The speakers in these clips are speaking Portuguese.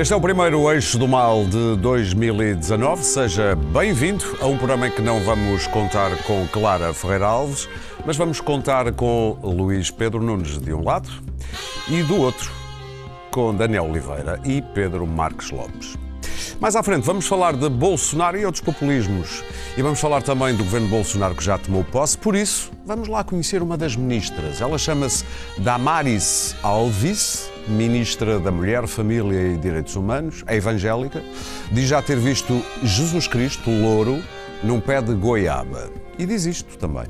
Este é o primeiro Eixo do Mal de 2019. Seja bem-vindo a um programa em que não vamos contar com Clara Ferreira Alves, mas vamos contar com Luís Pedro Nunes de um lado e do outro com Daniel Oliveira e Pedro Marques Lopes. Mais à frente vamos falar de Bolsonaro e outros populismos. E vamos falar também do governo Bolsonaro que já tomou posse. Por isso, vamos lá conhecer uma das ministras. Ela chama-se Damaris Alves, ministra da Mulher, Família e Direitos Humanos, é evangélica. Diz já ter visto Jesus Cristo, louro, num pé de goiaba. E diz isto também.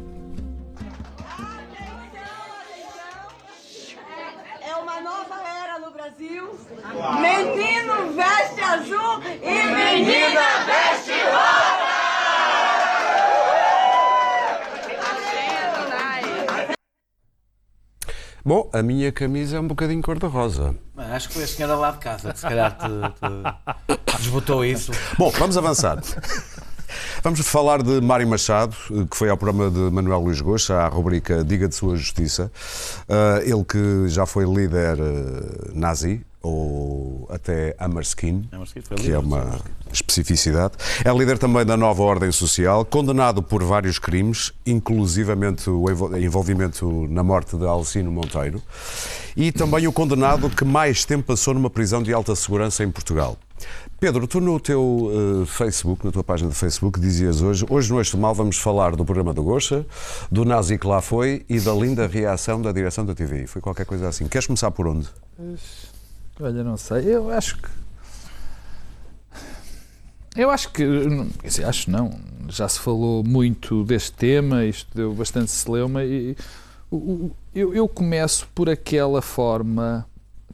É uma nova era no Brasil. Menino veste azul e menina veste rosa. Bom, a minha camisa é um bocadinho cor-de-rosa. Acho que foi a senhora lá de casa que se calhar te, te desbotou isso. Bom, vamos avançar. Vamos falar de Mário Machado, que foi ao programa de Manuel Luís Goxa, à rubrica Diga de Sua Justiça. Uh, ele que já foi líder uh, nazi, ou até foi que é uma especificidade. É líder também da nova ordem social, condenado por vários crimes, inclusivamente o envol- envolvimento na morte de Alcino Monteiro, e também o condenado que mais tempo passou numa prisão de alta segurança em Portugal. Pedro, tu no teu eh, Facebook, na tua página de Facebook, dizias hoje, hoje no do Mal vamos falar do programa do Goxa, do nazi que lá foi e da linda reação da direção da TVI. Foi qualquer coisa assim. Queres começar por onde? Olha, não sei. Eu acho que. Eu acho que. Quer dizer, acho não. Já se falou muito deste tema, isto deu bastante celeuma e. Eu, eu começo por aquela forma,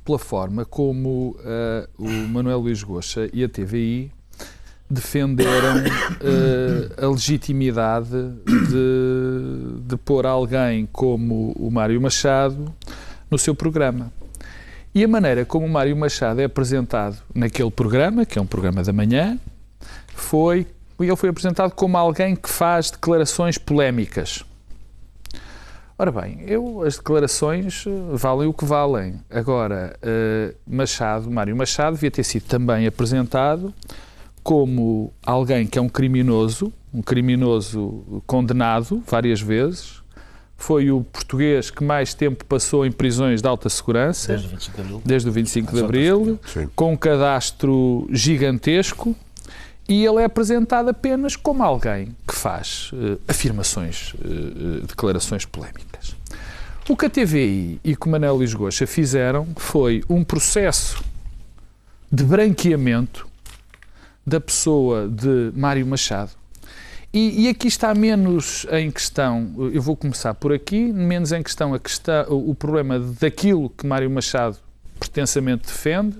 pela forma como eh, o Manuel Luís Goxa e a TVI defenderam eh, a legitimidade de, de pôr alguém como o Mário Machado no seu programa. E a maneira como o Mário Machado é apresentado naquele programa, que é um programa da manhã, foi. Ele foi apresentado como alguém que faz declarações polémicas. Ora bem, eu, as declarações eh, valem o que valem. Agora, eh, Machado, Mário Machado, devia ter sido também apresentado como alguém que é um criminoso, um criminoso condenado várias vezes. Foi o português que mais tempo passou em prisões de alta segurança Desde o 25 de Abril. desde o 25 de Abril, com um cadastro gigantesco, e ele é apresentado apenas como alguém que faz eh, afirmações, eh, declarações polémicas. O que a TVI e que o Manel Luís Goxa fizeram foi um processo de branqueamento da pessoa de Mário Machado. E, e aqui está menos em questão, eu vou começar por aqui, menos em questão, a questão o, problema daquilo que Mário Machado pretensamente defende,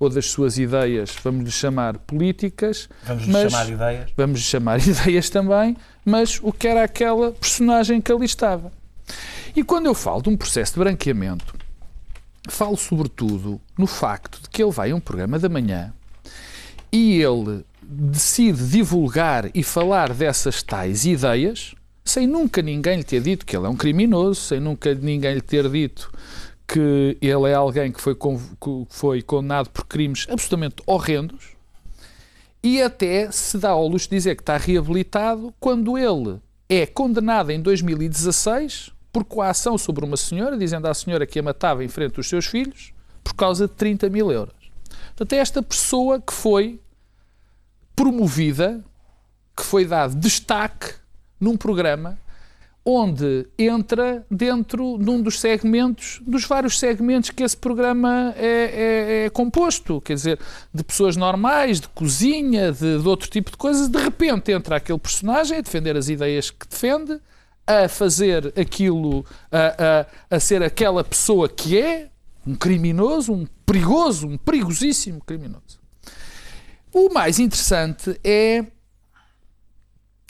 ou das suas ideias, vamos lhe chamar políticas, Vamos lhe Mas- chamar ideias. vamos lhe chamar ideias também, mas o que era aquela personagem que ali estava. E quando eu falo de um processo de branqueamento, falo sobretudo no facto de que ele vai a um programa da manhã e ele decide divulgar e falar dessas tais ideias sem nunca ninguém lhe ter dito que ele é um criminoso, sem nunca ninguém lhe ter dito que ele é alguém que foi, que foi condenado por crimes absolutamente horrendos e até se dá ao luxo de dizer que está reabilitado quando ele é condenado em 2016 por coação sobre uma senhora, dizendo à senhora que a matava em frente dos seus filhos por causa de 30 mil euros. Portanto, é esta pessoa que foi promovida, que foi dado destaque num programa onde entra dentro de um dos segmentos, dos vários segmentos que esse programa é, é- é composto, quer dizer, de pessoas normais, de cozinha, de, de outro tipo de coisas, de repente entra aquele personagem a defender as ideias que defende, a fazer aquilo, a, a, a ser aquela pessoa que é, um criminoso, um perigoso, um perigosíssimo criminoso. O mais interessante é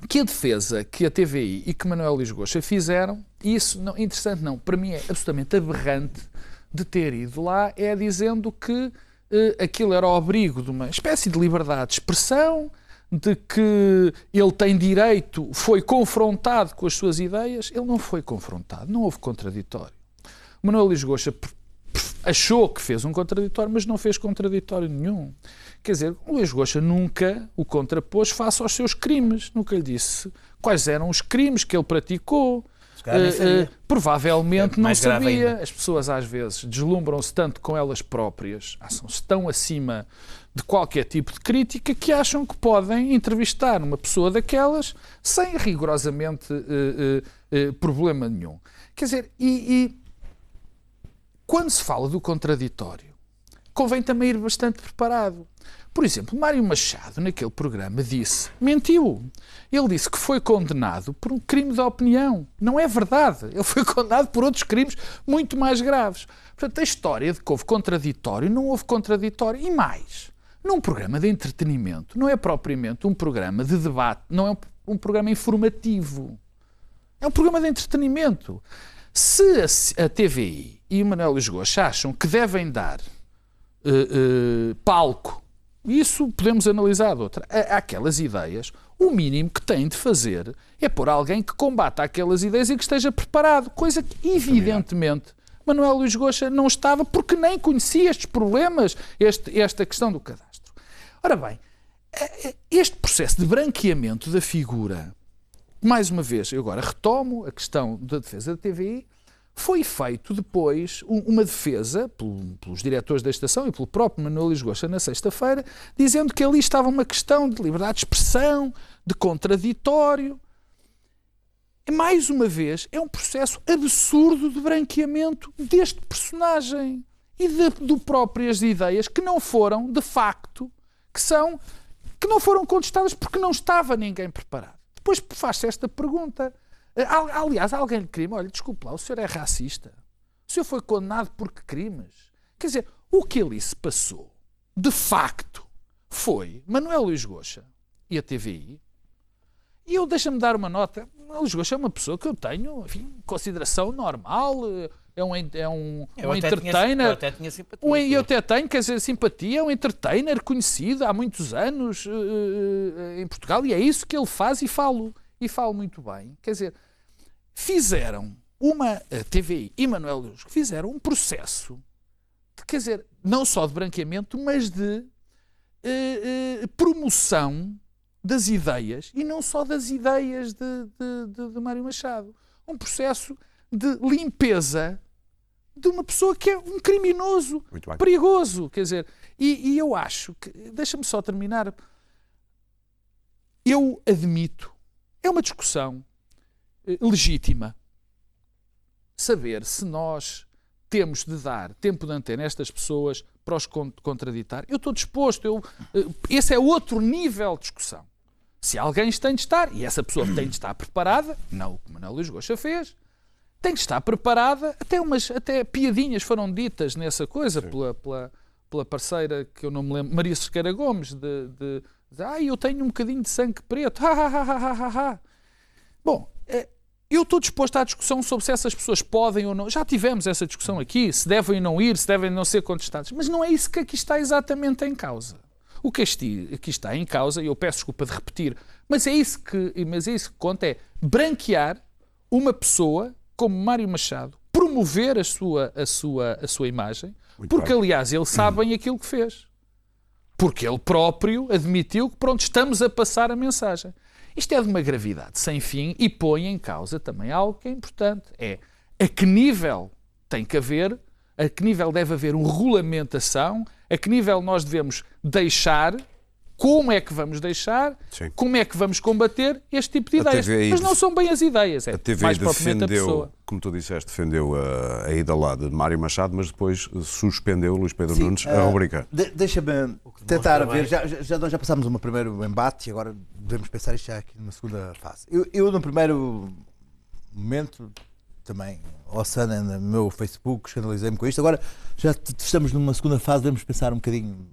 que a defesa que a TVI e que Manuel Luís Goxa fizeram, isso não, interessante não, para mim é absolutamente aberrante de ter ido lá, é dizendo que eh, aquilo era o abrigo de uma espécie de liberdade de expressão, de que ele tem direito, foi confrontado com as suas ideias. Ele não foi confrontado, não houve contraditório. Manuel Luís Goxa achou que fez um contraditório, mas não fez contraditório nenhum. Quer dizer, o Luís Goxa nunca o contrapôs face aos seus crimes, nunca lhe disse quais eram os crimes que ele praticou. sabia. eh, provavelmente É não sabia. ainda. As pessoas às vezes deslumbram-se tanto com elas próprias, acham-se tão acima de qualquer tipo de crítica que acham que podem entrevistar uma pessoa daquelas sem rigorosamente eh, problema nenhum. Quer dizer, e, e quando se fala do contraditório, convém também ir bastante preparado. Por exemplo, Mário Machado, naquele programa, disse, mentiu. Ele disse que foi condenado por um crime de opinião. Não é verdade. Ele foi condenado por outros crimes muito mais graves. Portanto, a história de que houve contraditório, não houve contraditório. E mais, num programa de entretenimento, não é propriamente um programa de debate, não é um, um programa informativo. É um programa de entretenimento. Se a, a TVI e o Manuel Luís Gosta acham que devem dar eh, eh, palco, isso podemos analisar de outra, a- àquelas ideias, o mínimo que têm de fazer é pôr alguém que combata aquelas ideias e que esteja preparado, coisa que evidentemente Manuel Luís Gosta não estava porque nem conhecia estes problemas, este- esta questão do cadastro. Ora bem, este processo de branqueamento da figura mais uma vez, eu agora retomo a questão da defesa da TVI. Foi feito depois um- uma defesa pelo- pelos diretores da estação e pelo próprio Manuel Luís Gosta na sexta-feira, dizendo que ali estava uma questão de liberdade de expressão, de contraditório. Mais uma vez, é um processo absurdo de branqueamento deste personagem e de, de próprias ideias que não foram, de facto, que são que não foram contestadas porque não estava ninguém preparado. Depois faz-se esta pergunta. Eh, al- Aliás, alguém lhe crime, olha, desculpe lá, o senhor é racista. O senhor foi condenado por que crimes? Quer dizer, o que ali se passou, de facto, foi Manuel Luís Goxa e a TVI. E eu deixa-me dar uma nota. Manuel Luís Goxa é uma pessoa que eu tenho, enfim, consideração normal, eh, é um, é um, Eu um até tinha- entertainer. eu até tinha simpatia. Um, eu até tenho, quer dizer, simpatia, é um entertainer conhecido há muitos anos eh, em Portugal e é isso que ele faz e falo. E falo muito bem. Quer dizer, fizeram uma a TVI e Manuel Luz fizeram um processo, de, quer dizer, não só de branqueamento, mas de eh, eh, promoção das ideias e não só das ideias de, de, de, Mário Machado. Um processo de limpeza de uma pessoa que é um criminoso perigoso. Quer dizer, e, e eu acho que. Deixa-me só terminar. Eu admito, é uma discussão legítima saber se nós temos de dar tempo de antena a estas pessoas para os con- contraditar. Eu estou disposto, eu, eh, esse é outro nível de discussão. Se alguém tem de estar, e essa pessoa tem de estar preparada, não o que Manuel Luís Goxa fez, tem de estar preparada, até umas até piadinhas foram ditas nessa coisa pela, pela, pela parceira que eu não me lembro, Maria Cerqueira Gomes, de, de, de ah, eu tenho um bocadinho de sangue preto, ha, ha, ha, ha, ha, ha. Bom, eh, eu estou disposto à discussão sobre se essas pessoas podem ou não. Já tivemos essa discussão aqui, se devem ou não ir, se devem não ser contestados. Mas não é isso que aqui está exatamente em causa. O que aqui está em causa, e eu peço desculpa de repetir, mas é isso que, mas é isso que conta, é branquear uma pessoa como Mário Machado, promover a sua, a sua, a sua imagem, Muito porque, bem. aliás, ele sabe bem aquilo que fez. Porque ele próprio admitiu que, pronto, estamos a passar a mensagem. Isto é de uma gravidade sem fim e põe em causa também algo que é importante. É a que nível tem que haver, a que nível deve haver uma regulamentação, a que nível nós devemos deixar, como é que vamos deixar, Sim. como é que vamos combater este tipo de A ideias. TVI Mas não são bem as ideias, é A TV mais propriamente a defendeu, pessoa. como tu disseste, defendeu a, a ida lá de Mário Machado, mas depois suspendeu Luís Pedro Nunes a ah, rubrica. de- Deixa-me tentar ver. Já, já, já- nós já passámos um primeiro embate e agora devemos pensar isto já aqui numa segunda fase. Eu, eu no primeiro momento, também, ao Sana, no meu Facebook, escandalizei-me com isto. Agora já estamos numa segunda fase, devemos pensar um bocadinho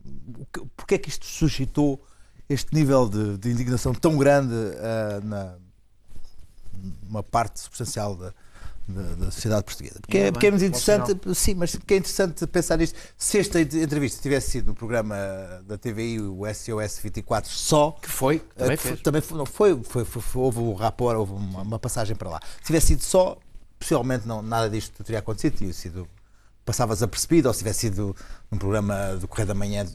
que- porque é que isto suscitou este nível de, de indignação tão grande ah, na uma parte substancial da, da, da sociedade portuguesa. Porque é, porque é muito interessante, sim, mas porque é interessante pensar nisto. Se esta entrevista tivesse sido no programa da TVI, o SOS 24 só, Que foi, que também eh, fez. também foi, não, foi, foi, foi- houve o rapor, houve uma, uma passagem para lá. Se tivesse sido só, possivelmente não, nada disto teria acontecido, teria sido passava desapercebido, ou se tivesse sido num programa do Correio da Manhã,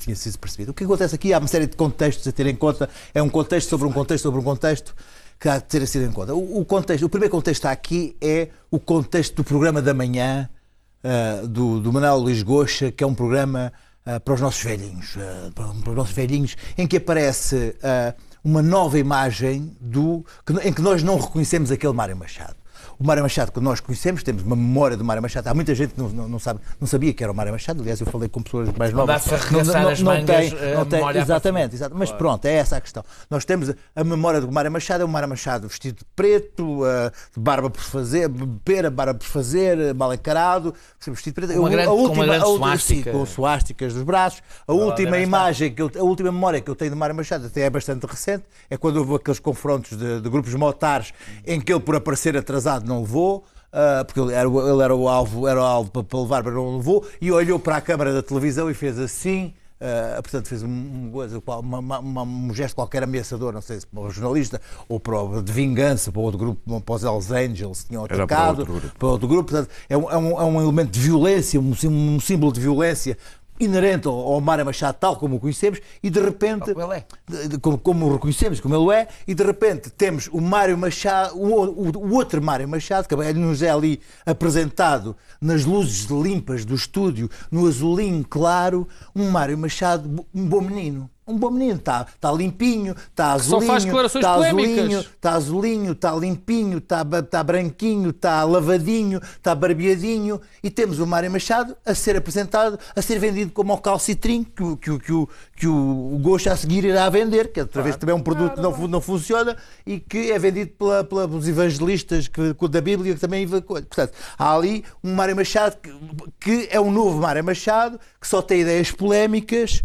tinha sido percebido. O que acontece aqui, há uma série de contextos a ter em conta, é um contexto sobre um contexto sobre um contexto que há de ter sido em conta. O, o contexto, o primeiro contexto aqui é o contexto do programa da manhã uh, do, do Manuel Luís Goxa, que é um programa uh, para os nossos velhinhos, uh, para, os nossos velhinhos, em que aparece uma nova imagem do, em que nós não reconhecemos aquele Mário Machado. O Mário Machado, que nós conhecemos, temos uma memória do Mário Machado. Há muita gente que não, não, não, sabe, não sabia que era o Mário Machado. Aliás, eu falei com pessoas mais novas. Não, não, não, não tem, não tem exatamente, exatamente. Mas pronto, é essa a questão. Nós temos a memória do Mário Machado, é o Mário Machado vestido de preto, uh, de barba por fazer, pera, barba por fazer, mal encarado, vestido de preto. Uma grande, a última, com uma a última, sim, com suásticas dos braços. A última imagem, que eu, a última memória que eu tenho do Mário Machado, até é bastante recente, é quando houve aqueles confrontos de, de grupos motares em que ele, por aparecer atrasado, não levou. Uh, porque ele era, ele era o alvo, era o alvo para, para levar, mas não levou, e olhou para a câmara da televisão e fez assim. Uh, portanto, fez um, um, uma, um, gesto qualquer ameaçador, não sei se para o jornalista ou para de vingança para outro grupo, para os Hells Angels, tinham atacado, para outro grupo. Para outro grupo. Portanto, é, um, é, um, é um elemento de violência, um, um símbolo de violência inerente ao, Mário Machado, tal como o conhecemos, e de repente. Como, é. como, como o reconhecemos, como ele é, e de repente temos o Mário Machado, o, o, o outro Mário Machado, que nos é ali apresentado nas luzes limpas do estúdio, no azulinho claro, um Mário Machado, um bom menino um bom menino, está tá limpinho, está azulinho, Só faz declarações está azulinho, está azulinho, está limpinho, está tá branquinho, está lavadinho, está barbeadinho. E temos o Mário Machado a ser apresentado, a ser vendido como o calcitrim que, que, que, o, que o Gosto a seguir irá vender, que outra vez também é um produto que não, não funciona e que é vendido pela, pelos evangelistas que, da Bíblia que também portanto há ali um Mário Machado que, que é um novo Mário Machado que só tem ideias polémicas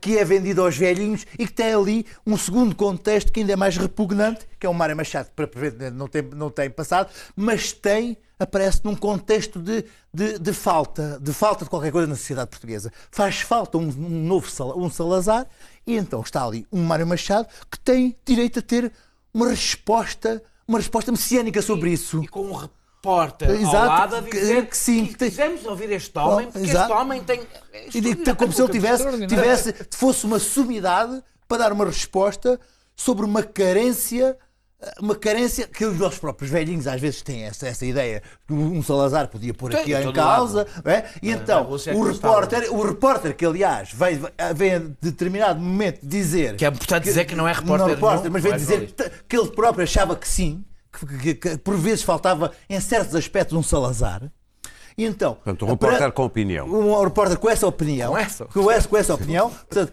que é vendido aos velhinhos e que tem ali um segundo contexto que ainda é mais repugnante, que é o Mário Machado, que para não tem, não tem passado, mas tem, aparece num contexto de, de, de, falta, de falta de qualquer coisa na sociedade portuguesa. Faz falta um, um novo um Salazar e então está ali um Mário Machado que tem direito a ter uma resposta, uma resposta messiânica sobre isso. E com um porta Exato, ao lado a dizer que, sim, que quisemos ouvir este homem, porque Exato. este homem tem... E, como se ele tivesse, tivesse, fosse uma sumidade para dar uma resposta sobre uma carência uma carência que os nossos próprios velhinhos às vezes têm essa, essa ideia. Que um Salazar podia pôr aqui em causa é? e então o repórter, o repórter que aliás vem, vem a determinado momento dizer que é importante dizer que não é repórter, não, repórter não, mas vem dizer que, que ele próprio achava que sim que, que, por vezes faltava em certos aspectos um Salazar. E então, portanto, um repórter com opinião. Um repórter com essa opinião. Com essa, com essa, com essa opinião. Portanto,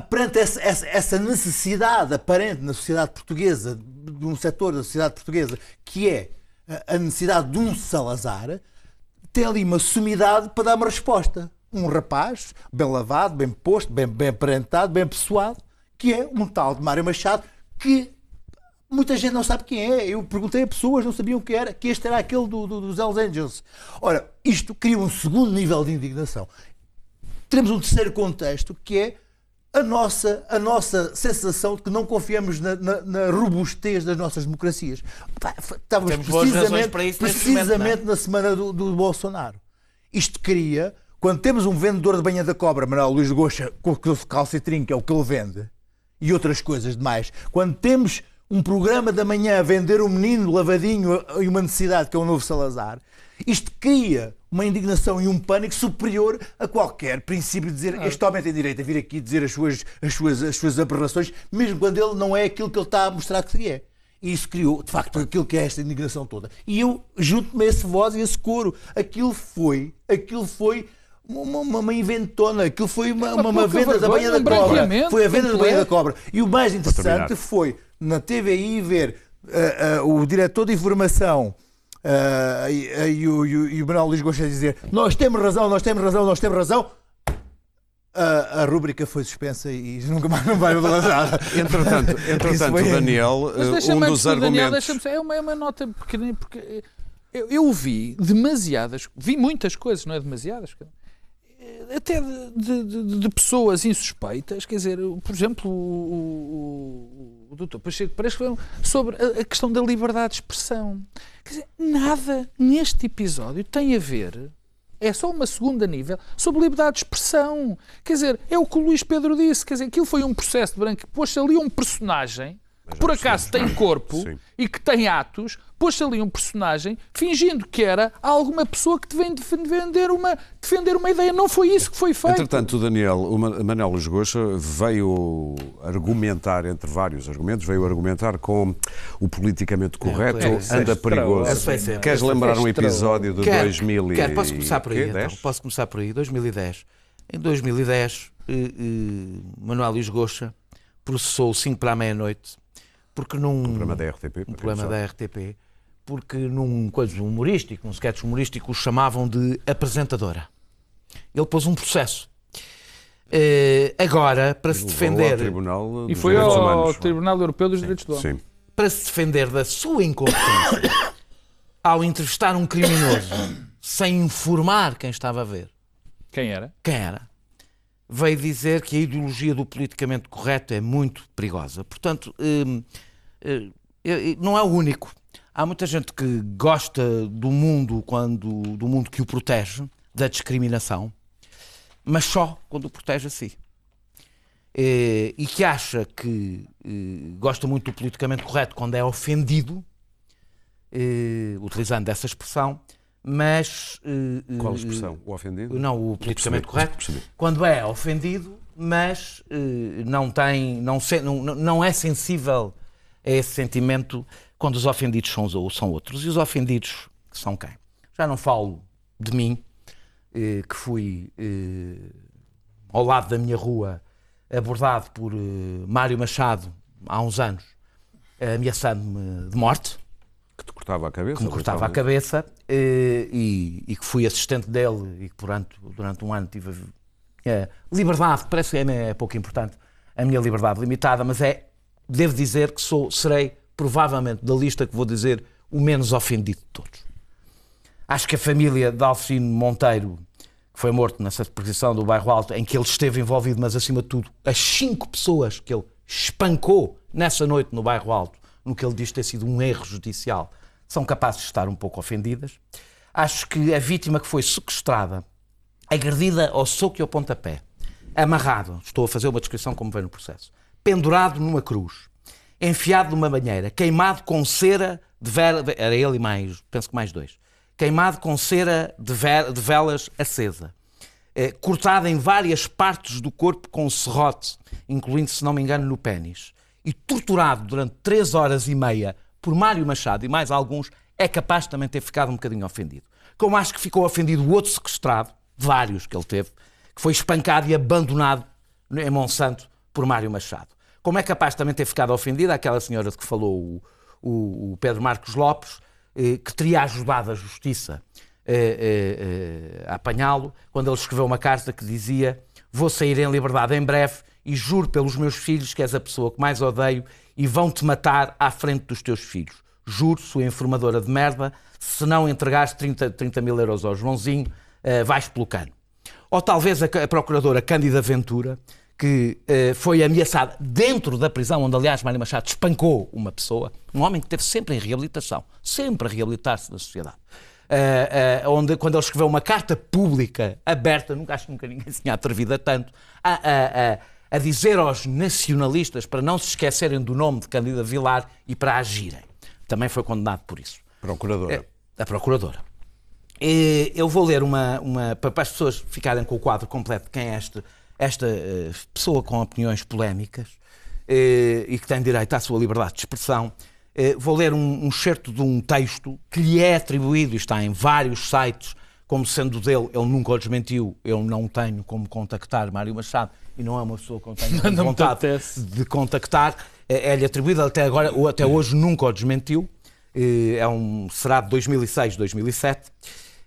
perante essa, essa, essa, necessidade aparente na sociedade portuguesa, de um setor da sociedade portuguesa, que é a necessidade de um Salazar, tem ali uma sumidade para dar uma resposta. Um rapaz, bem lavado, bem posto, bem, bem aparentado, bem pessoado, que é um tal de Mário Machado, que Muita gente não sabe quem é. Eu perguntei a pessoas, não sabiam o que era, que este era aquele do, do, dos Hells Angels. Ora, isto cria um segundo nível de indignação. Temos um terceiro contexto que é a nossa, a nossa sensação de que não confiamos na, na, na robustez das nossas democracias. Estávamos Temos precisamente, precisamente momento, é? na semana do, do, Bolsonaro. Isto cria, quando temos um vendedor de banha da cobra, Manuel Luís de Goxa, com o calcitrim, que é o que ele vende, e outras coisas demais, quando temos um programa da manhã a vender um menino lavadinho e uma necessidade que é o novo Salazar, isto cria uma indignação e um pânico superior a qualquer princípio de dizer este homem tem direito a vir aqui dizer as suas, as suas, as suas aberrações, mesmo quando ele não é aquilo que ele está a mostrar que é. E isso criou, de facto, aquilo que é esta indignação toda. E eu junto-me a esse voz e a esse coro. Aquilo foi, aquilo foi uma, uma, uma inventona, aquilo foi uma, uma, uma venda da banha da cobra. Foi a venda da banha da cobra. E o mais interessante foi na TVI ver uh, uh, o diretor de informação uh, e, e, o, e o Manuel Luís Gosta de dizer nós temos razão, nós temos razão, nós temos razão. A, a rúbrica foi suspensa e nunca mais não vai mudar nada. Entretanto, entretanto Daniel, um dos argumentos. Daniel, é, uma, é uma nota pequena, porque eu, eu, vi demasiadas, vi muitas coisas, não é demasiadas, até de, de, de pessoas insuspeitas, quer dizer, por exemplo, o, o doutor Pacheco Pereira escreveu sobre a, a, questão da liberdade de expressão. Quer dizer, nada neste episódio tem a ver é só uma segunda nível sobre liberdade de expressão. Quer dizer, é o que o Luís Pedro disse. Quer dizer, aquilo foi um processo de branco. Pôs-se ali um personagem que por acaso tem corpo Sim. e que tem atos pôs-se ali um personagem fingindo que era alguma pessoa que te vem defender uma, defender uma ideia. Não foi isso que foi feito. Entretanto, o Daniel, o Manuel Luís veio argumentar, entre vários argumentos, veio argumentar com o politicamente correto é, é, anda perigoso. É, Queres lembrar um episódio de quer, 2000 quer, posso começar por aí, então. Posso começar por aí. 2010. Em 2010, eh, eh, Manuel Luís Goxa processou 5 para a meia-noite porque num... Um problema da RTP. Um problema da RTP porque num coisa humorístico, num sketch humorístico, o chamavam de apresentadora. Ele pôs um processo. Uh, agora, para se defender. Tribunal e foi ao Humanos. Tribunal Europeu dos Sim. Direitos do Homem. Para se defender da sua incompetência ao entrevistar um criminoso sem informar quem estava a ver. Quem era? Quem era? Veio dizer que a ideologia do politicamente correto é muito perigosa. Portanto, uh, uh, não é o único. Há muita gente que gosta do mundo quando do mundo que o protege da discriminação, mas só quando o protege a si. E, e que acha que e, gosta muito do politicamente correto quando é ofendido, e, utilizando essa expressão, mas. Qual expressão? O ofendido? Não, o politicamente correto. Quando é ofendido, mas não tem. Não, se, não, não é sensível a esse sentimento quando os ofendidos são, são outros. E os ofendidos são quem? Já não falo de mim, eh, que fui eh, ao lado da minha rua abordado por eh, Mário Machado há uns anos, ameaçando-me de morte. Que te cortava a cabeça? Que me cortava a cabeça e, e, que fui assistente dele e que durante, durante um ano tive a, liberdade, parece que é, é pouco importante, a minha liberdade limitada, mas é, devo dizer que sou, serei provavelmente da lista que vou dizer, o menos ofendido de todos. Acho que a família de Alcino Monteiro, que foi morto nessa perseguição do bairro Alto, em que ele esteve envolvido, mas acima de tudo, as cinco pessoas que ele espancou nessa noite no bairro Alto, no que ele diz ter sido um erro judicial, são capazes de estar um pouco ofendidas. Acho que a vítima que foi sequestrada, agredida ao soco e ao pontapé, amarrado, estou a fazer uma descrição como vem no processo, pendurado numa cruz, enfiado numa banheira, queimado com cera de velas, era ele e mais, penso que mais dois, queimado com cera de, de velas acesa, eh, cortado em várias partes do corpo com serrote, incluindo, se não me engano, no pênis, e torturado durante três horas e meia por Mário Machado e mais alguns, é capaz de também ter ficado um bocadinho ofendido. Como acho que ficou ofendido o outro sequestrado, vários que ele teve, que foi espancado e abandonado em Monsanto por Mário Machado. Como é capaz também ter ficado ofendida aquela senhora de que falou o, o, o Pedro Marcos Lopes, eh, que teria ajudado a Justiça eh, eh, a apanhá-lo, quando ele escreveu uma carta que dizia: Vou sair em liberdade em breve e juro pelos meus filhos que és a pessoa que mais odeio e vão-te matar à frente dos teus filhos. Juro, sua informadora de merda, se não entregares 30, 30 mil euros ao Joãozinho, uh, vais pelo cano. Ou talvez a, a procuradora Cândida Ventura, que uh, foi ameaçada dentro da prisão, onde, aliás, Mário Machado espancou uma pessoa, um homem que esteve sempre em reabilitação, sempre a reabilitar-se na sociedade. Uh, uh, onde, quando ele escreveu uma carta pública, aberta, nunca acho que nunca ninguém se tinha atrevido a tanto, a, a, a, a, dizer aos nacionalistas para não se esquecerem do nome de Candida Vilar e para agirem. Também foi condenado por isso. Procuradora. a Procuradora. eu vou ler uma, uma. para as pessoas ficarem com o quadro completo de quem é este esta uh, pessoa com opiniões polémicas uh, e que tem direito à sua liberdade de expressão, uh, vou ler um, um certo de um texto que lhe é atribuído e está em vários sites, como sendo dele, ele nunca o desmentiu, eu não tenho como contactar Mário Machado e não é uma pessoa que eu tenho não vontade de contactar. É-lhe atribuído até agora, ou até hoje nunca o desmentiu. É um, será de 2006, 2007,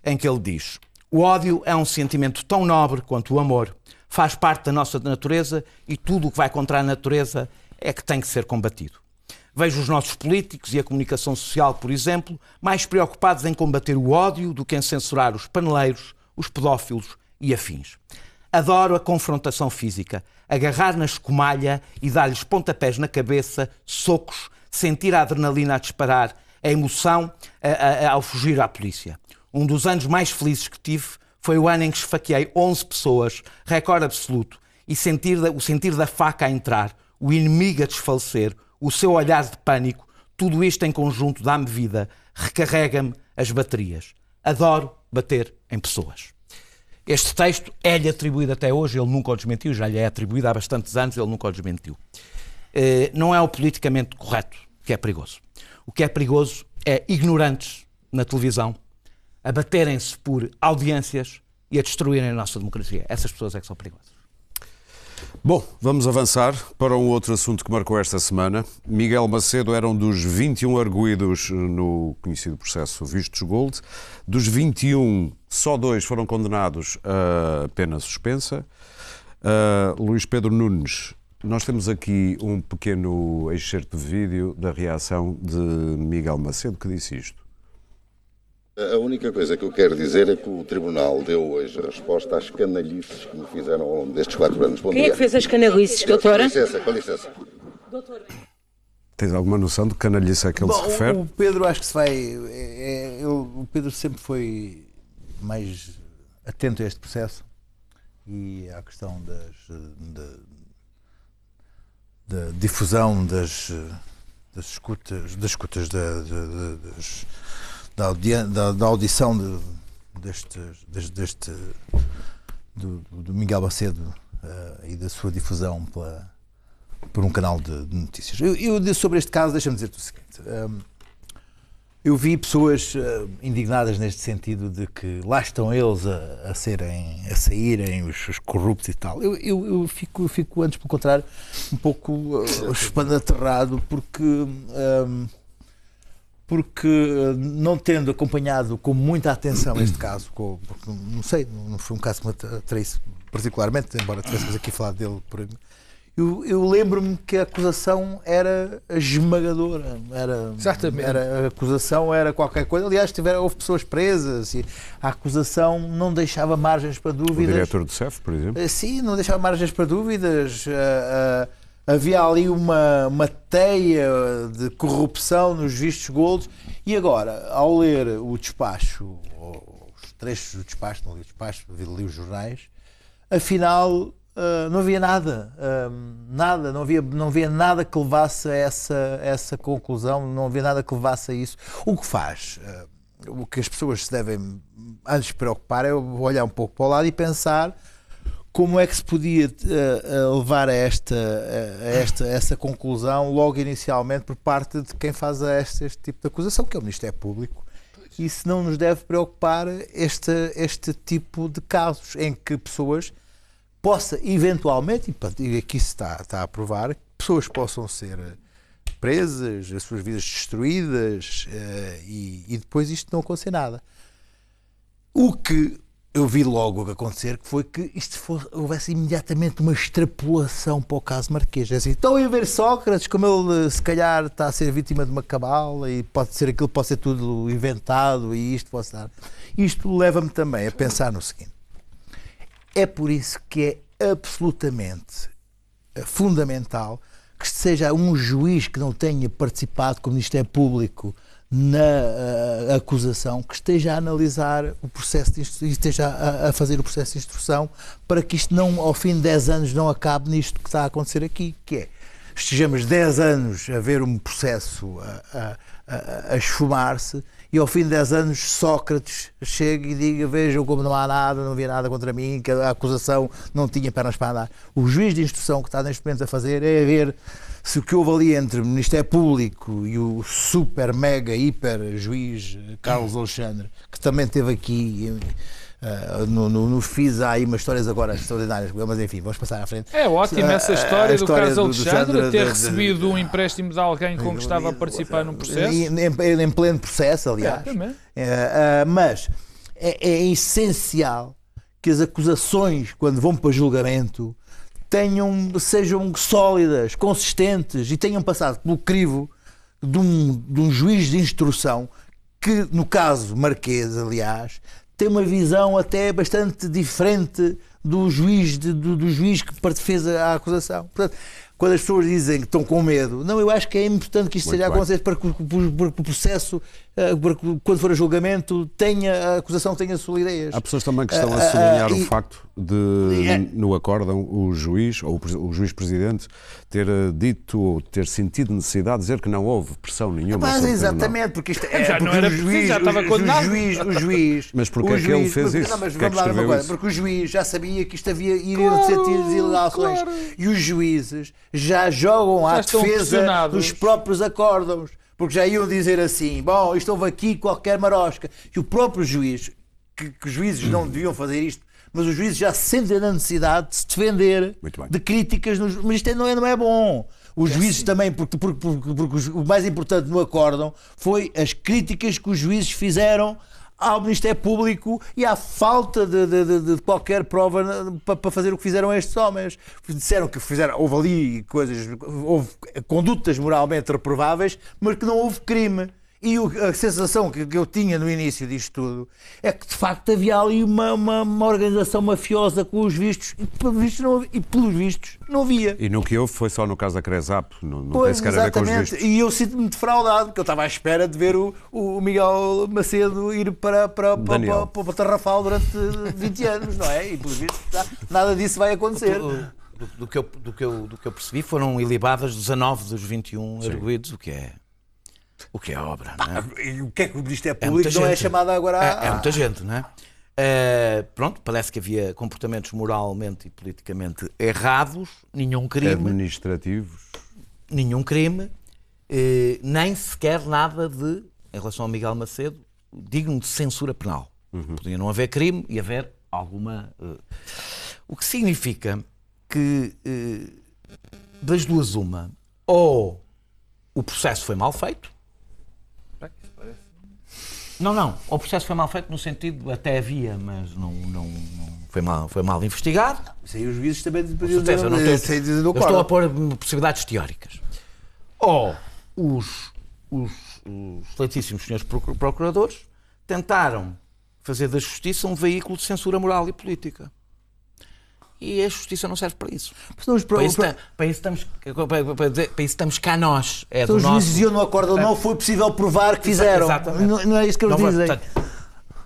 em que ele diz: O ódio é um sentimento tão nobre quanto o amor faz parte da nossa natureza e tudo o que vai contra a natureza é que tem que ser combatido. Vejo os nossos políticos e a comunicação social, por exemplo, mais preocupados em combater o ódio do que em censurar os paneleiros, os pedófilos e afins. Adoro a confrontação física, agarrar na escumalha e dar-lhes pontapés na cabeça, socos, sentir a adrenalina a disparar, a emoção a, a, ao fugir à polícia. Um dos anos mais felizes que tive Foi o ano em que esfaqueei 11 pessoas, recorde absoluto, e sentir da- o sentir da faca a entrar, o inimigo a desfalecer, o seu olhar de pânico, tudo isto em conjunto dá-me vida, recarrega-me as baterias. Adoro bater em pessoas. Este texto é-lhe atribuído até hoje, ele nunca o desmentiu, já lhe é atribuído há bastantes anos, ele nunca o desmentiu. Eh, Não é o politicamente correto que é perigoso. O que é perigoso é ignorantes na televisão a baterem-se por audiências e a destruírem a nossa democracia. Essas pessoas é que são perigosas. Bom, vamos avançar para um outro assunto que marcou esta semana. Miguel Macedo era um dos 21 arguídos no conhecido processo Vistos Gold. Dos 21, só dois foram condenados a pena suspensa. Uh, Luís Pedro Nunes, nós temos aqui um pequeno excerto de vídeo da reação de Miguel Macedo que disse isto. A única coisa que eu quero dizer é que o Tribunal deu hoje a resposta às canalhices que me fizeram ao longo destes quatro anos. Bom Quem é dia. que fez as canalices, Com doutora? licença, com licença. Tens alguma noção de que canalhice é que ele se Bom, refere? o Pedro acho que se vai. é- é- o Pedro sempre foi mais atento a este processo e à questão das, da, da difusão das, das escutas, das, escutas da- da- das- da, da- da audição de, deste, deste, deste- do, do Miguel Macedo eh, e da sua difusão pela, por um canal de, de notícias. Eu, eu sobre este caso, deixa-me dizer-te o seguinte. hum, eu vi pessoas hum, indignadas neste sentido de que lá estão eles a, a serem, a saírem, os, os corruptos e tal. Eu, eu, eu fico, eu fico, antes, pelo contrário, um pouco uh, espandaterrado porque. hum, porque uh, não tendo acompanhado com muita atenção este caso, com- porque não- sei, não foi um caso que me atraísse particularmente, embora tivéssemos aqui falado dele por aí. Eu, eu lembro-me que a acusação era esmagadora. Era, Exatamente. Era, a acusação era qualquer coisa. Aliás, tiveram, houve pessoas presas e a acusação não deixava margens para O dúvidas. diretor do CEF, por exemplo. Eh, Sim, não deixava margens para dúvidas. Ah, ah, havia ali uma, uma teia de corrupção nos vistos goldos. E agora, ao ler o despacho, os trechos do despacho, não li o despacho, li os jornais, afinal ah, não havia nada. ah, nada, não havia, não havia nada que levasse a essa, essa conclusão, não havia nada que levasse a isso. O que faz? ah, o que as pessoas se devem antes preocupar é olhar um pouco para o lado e pensar como é que se podia eh, levar a esta, a esta essa conclusão logo inicialmente por parte de quem faz este, este tipo de acusação, que é o Ministério Público. E se não nos deve preocupar este, este tipo de casos em que pessoas possa eventualmente, e aqui se está, está a provar, que pessoas possam ser presas, as suas vidas destruídas eh, e, e depois isto não acontecer nada. O que eu vi logo acontecer que foi que isto fosse, houvesse imediatamente uma extrapolação para o caso Marquês. É assim, estão a ver Sócrates, como ele se calhar está a ser vítima de uma cabala e pode ser aquilo, pode ser tudo inventado e isto pode estar. Isto leva-me também a pensar no seguinte. É por isso que é absolutamente eh, fundamental que seja um juiz que não tenha participado com o Ministério Público na eh, acusação, que esteja a analisar o processo de e esteja a, a fazer o processo de instrução para que isto não, ao fim de 10 anos, não acabe nisto que está a acontecer aqui, que é estejamos 10 anos a ver um processo a, a, a esfumar-se e ao fim de 10 anos Sócrates chega e diga vejam como não há nada, não havia nada contra mim, que a acusação não tinha pernas para andar. O juiz de instrução que está neste momento a fazer é a ver se o que houve ali entre o Ministério Público e o super, mega, hiper juiz Carlos Alexandre, que também esteve aqui eh, no, no, no FIS, há aí umas histórias agora extraordinárias, mas enfim, vamos passar à frente. É ótima essa A- a história, do história Carlos do- do Alexandre Sandra, ter de- de- recebido um empréstimo de alguém com que estava a participar num processo. Em, em- em pleno processo, aliás. É, ah, mas é, é essencial que as acusações, quando vão para julgamento, tenham, sejam sólidas, consistentes e tenham passado pelo crivo de um, de um juiz de instrução que, no caso Marquês, aliás, tem uma visão até bastante diferente do juiz, de- do, do juiz que fez a, a acusação. Portanto, quando as pessoas dizem que estão com medo, não, eu acho que é importante que isto Muito seja a bem. acontecer para que, o- o processo, eh, para que, quando for a julgamento, tenha, a acusação tenha solidez. Há pessoas também que estão a ah, sublinhar ah, o e- facto de, É. no acórdão, o juiz, ou o pres- o juiz-presidente, ter eh, dito, ou ter sentido necessidade de dizer que não houve pressão nenhuma. Mas exatamente, porque isto é Já não porque era o preciso, juiz, já estava condenado. o juiz, o juiz. Mas porquê é que ele juiz- fez porque- isso? Não, mas é vamos que lá uma coisa, isso? porque o juiz já sabia que isto havia iria Claro, ser tido de ilações claro. e os juízes já jogam à defesa dos próprios acórdãos. Porque já iam dizer assim: bom, isto houve aqui qualquer marosca. E o próprio juiz, que, que os juízes não deviam fazer isto, mas os juízes já sentem a necessidade de se defender Muito bem. de críticas. Nos, mas isto não é, não é bom. Os juízes também, porque, porque, porque, porque o mais importante no acórdão foi as críticas que os juízes fizeram ao Ministério Público e à falta de, de- de- de qualquer prova na- para, para fazer o que fizeram estes homens. Disseram que fizeram, houve ali coisas, houve condutas moralmente reprováveis, mas que não houve crime. E o- a sensação que, que eu tinha no início disto tudo é que de facto havia ali uma, uma, uma organização mafiosa com os vistos e, pelos vistos não, havia- e pelos vistos não havia. E no que houve foi só no caso da Cresap, não, não tem Pois, sequer a ver com os exatamente. vistos. E eu sinto-me defraudado, porque eu estava à espera de ver o, o Miguel Macedo ir para, para, para, para, para, o Tarrafal durante 20 anos, não é? E pelos vistos tá- nada disso vai acontecer. Do, do que eu, do, que eu, do que eu percebi, foram ilibadas 19 dos 21 arguídos, o que é, o que é obra. não é? E o que é que o Ministério É Público muita não é gente. chamado agora a... É, é muita gente, não é? Eh, pronto, parece que havia comportamentos moralmente e politicamente errados, nenhum crime, Administrativos. nenhum crime, eh, nem sequer nada de, em relação ao Miguel Macedo, digno de censura penal. Podia não haver crime e haver alguma. eh, o que significa que das duas uma, ou o processo foi mal feito. Não, não. O processo foi mal feito no sentido até havia, mas não, não, não foi, mal, foi mal investigado. Isso aí os juízes também Com dizer, certeza, não tenho- sei dizer do eu estou a pôr possibilidades teóricas. Ou os, os, os excelentíssimos senhores procu- procuradores tentaram fazer da justiça um veículo de censura moral e política. E a justiça não serve para isso. Os Para isso, para isso estamos, para, dizer- isso estamos cá nós. É Então os juízes nosso... diziam no acordo, não foi possível provar que fizeram. Exatamente. Não, não é isso que eles Não dizem. portanto,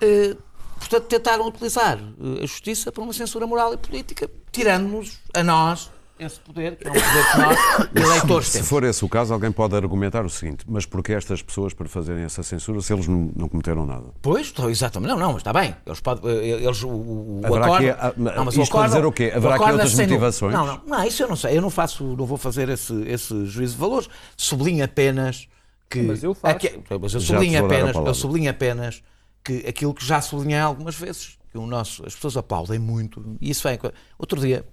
eh, portanto, tentaram utilizar eh, a justiça para uma censura moral e política, tirando-nos a nós esse poder, que é um poder que nós, eleitores, Se for esse o caso, alguém pode argumentar o seguinte: mas porquê estas pessoas para fazerem essa censura se eles não, não cometeram nada? Pois, estou- exatamente. Não, não, mas está bem. Eles podem. eh, Eles, o, o Haverá acordo- aqui, ah, não, mas isto para dizer o quê? Haverá aqui acordo outras é nu- motivações? Não, não, não, isso eu não sei. Eu não faço, não vou fazer esse, esse juízo de valores. Sublinho apenas que. Mas eu faço. Aqui- mas eu sublinho a apenas, eu sublinho apenas que aquilo que já sublinhei algumas vezes, que o nosso, as pessoas aplaudem muito, e isso vem. Outro dia,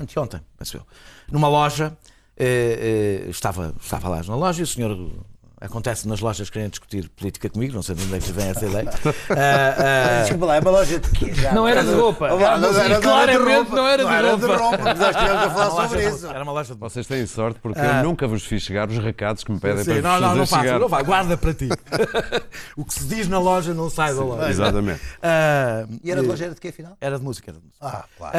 anteontem, penso eu, numa loja, eh, eh, estava, estava lá na loja e o senhor. Acontece nas lojas querem discutir política comigo, não sei de onde é que vem essa ideia. Ah, ah, Desculpa lá, é uma loja de quê? Já? Não era de roupa. Vamos lá, Era de- era de claramente roupa. não era de Não roupa. porque nós estivemos a falar era uma sobre loja de- isso. Era uma loja de Vocês têm sorte porque Ah. eu nunca vos fiz chegar os recados que me pedem Sim, para não, vos não, não faço, chegar. não vai, guarda para ti. o que se diz na loja não sai da loja. Exatamente. E era de loja era de quê, afinal? Era de música, era de música. Ah, claro.